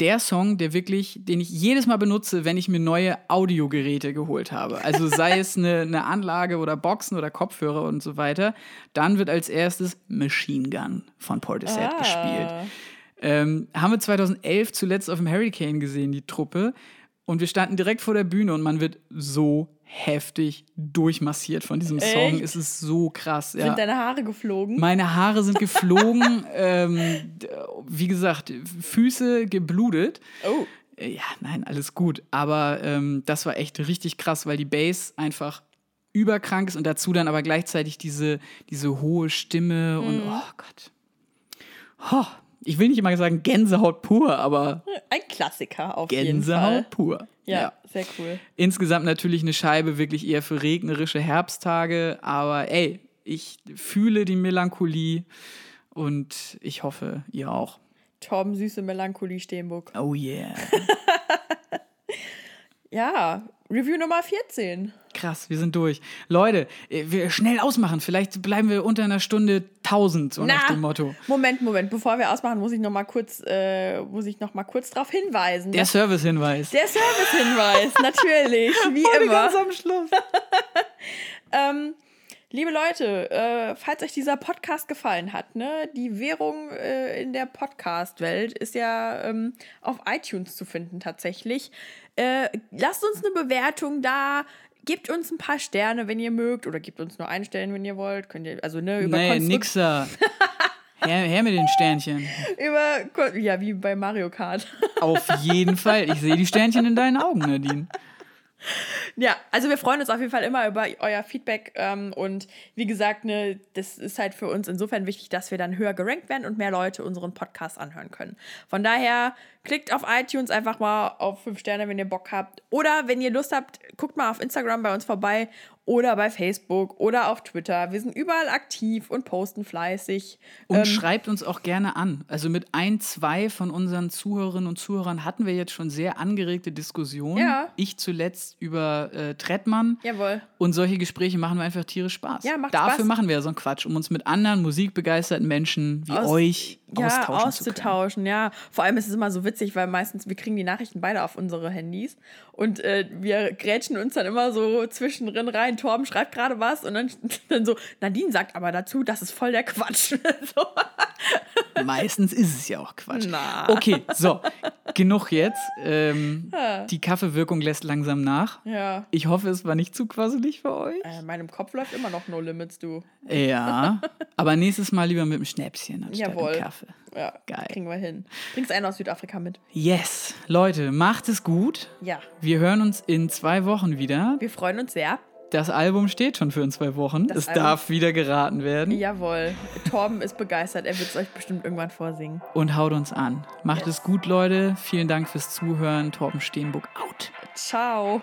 der Song, der wirklich, den ich jedes Mal benutze, wenn ich mir neue Audiogeräte geholt habe. Also sei es eine, eine Anlage oder Boxen oder Kopfhörer und so weiter. Dann wird als erstes Machine Gun von Portishead Ah. gespielt. Ähm, haben wir 2011 zuletzt auf dem Hurricane gesehen, die Truppe. Und wir standen direkt vor der Bühne und man wird so heftig durchmassiert von diesem Song. Echt? Es ist so krass. Ja. Sind deine Haare geflogen? Meine Haare sind geflogen. ähm, wie gesagt, Füße geblutet. Oh. Ja, nein, alles gut. Aber ähm, das war echt richtig krass, weil die Bass einfach überkrank ist und dazu dann aber gleichzeitig diese, diese hohe Stimme und oh Gott. Oh, ich will nicht immer sagen Gänsehaut pur, aber Ein Klassiker auf jeden Fall. Gänsehaut pur. Ja, sehr cool. Insgesamt natürlich eine Scheibe wirklich eher für regnerische Herbsttage, aber ey, ich fühle die Melancholie und ich hoffe, ihr auch. Torben, süße Melancholie Steenbuck. Oh yeah. Ja, Review Nummer 14. Krass, wir sind durch. Leute, äh, wir schnell ausmachen. Vielleicht bleiben wir unter einer Stunde 1000, so nach dem Motto. Moment, Moment. Bevor wir ausmachen, muss ich noch mal kurz, äh, muss ich noch mal kurz darauf hinweisen. Der Servicehinweis. der Servicehinweis, natürlich, wie Heute immer. ganz am Schluss. Ähm, Liebe Leute, äh, falls euch dieser Podcast gefallen hat, ne, die Währung äh, in der Podcast-Welt ist ja ähm, auf iTunes zu finden tatsächlich. Äh, lasst uns eine Bewertung da. Gebt uns ein paar Sterne, wenn ihr mögt, oder gebt uns nur einen Stern, wenn ihr wollt. Könnt ihr, also ne, über Nee, nixer. her, her mit den Sternchen. über ja, wie bei Mario Kart. Auf jeden Fall. Ich sehe die Sternchen in deinen Augen, Nadine. Ja, also wir freuen uns auf jeden Fall immer über euer Feedback. Ähm, und wie gesagt, ne, das ist halt für uns insofern wichtig, dass wir dann höher gerankt werden und mehr Leute unseren Podcast anhören können. Von daher klickt auf iTunes einfach mal auf 5 Sterne, wenn ihr Bock habt. Oder wenn ihr Lust habt, guckt mal auf Instagram bei uns vorbei oder bei Facebook oder auf Twitter. Wir sind überall aktiv und posten fleißig. Und schreibt uns auch gerne an. Also mit ein, zwei von unseren Zuhörerinnen und Zuhörern hatten wir jetzt schon sehr angeregte Diskussionen. Ja. Ich zuletzt über äh, Trettmann. Jawohl. Und solche Gespräche machen wir einfach tierisch Spaß. Ja, macht Dafür Spaß. machen wir ja so einen Quatsch, um uns mit anderen musikbegeisterten Menschen wie Aus- euch ja, austauschen zu können. auszutauschen, ja. Vor allem ist es immer so witzig, weil meistens wir kriegen die Nachrichten beide auf unsere Handys und äh, wir grätschen uns dann immer so zwischendrin rein. Torben schreibt gerade was und dann, dann so, Nadine sagt aber dazu, das ist voll der Quatsch. so. Meistens ist es ja auch Quatsch. Na. Okay, so, genug jetzt. Ähm, die Kaffeewirkung lässt langsam nach. Ja. Ich hoffe, es war nicht zu quasselig für euch. Äh, in meinem Kopf läuft immer noch No Limits, du. Ja, aber nächstes Mal lieber mit dem Schnäpschen anstatt Jawohl. dem Kaffee. Ja, Geil. kriegen wir hin. Bringst einen aus Südafrika mit. Yes, Leute, macht es gut. Ja. Wir hören uns in zwei Wochen wieder. Wir freuen uns sehr. Das Album steht schon für in zwei Wochen. Das es Album- darf wieder geraten werden. Jawohl. Torben ist begeistert. Er wird es euch bestimmt irgendwann vorsingen. Und haut uns an. Macht Yes. es gut, Leute. Vielen Dank fürs Zuhören. Torben Steenbuck out. Ciao.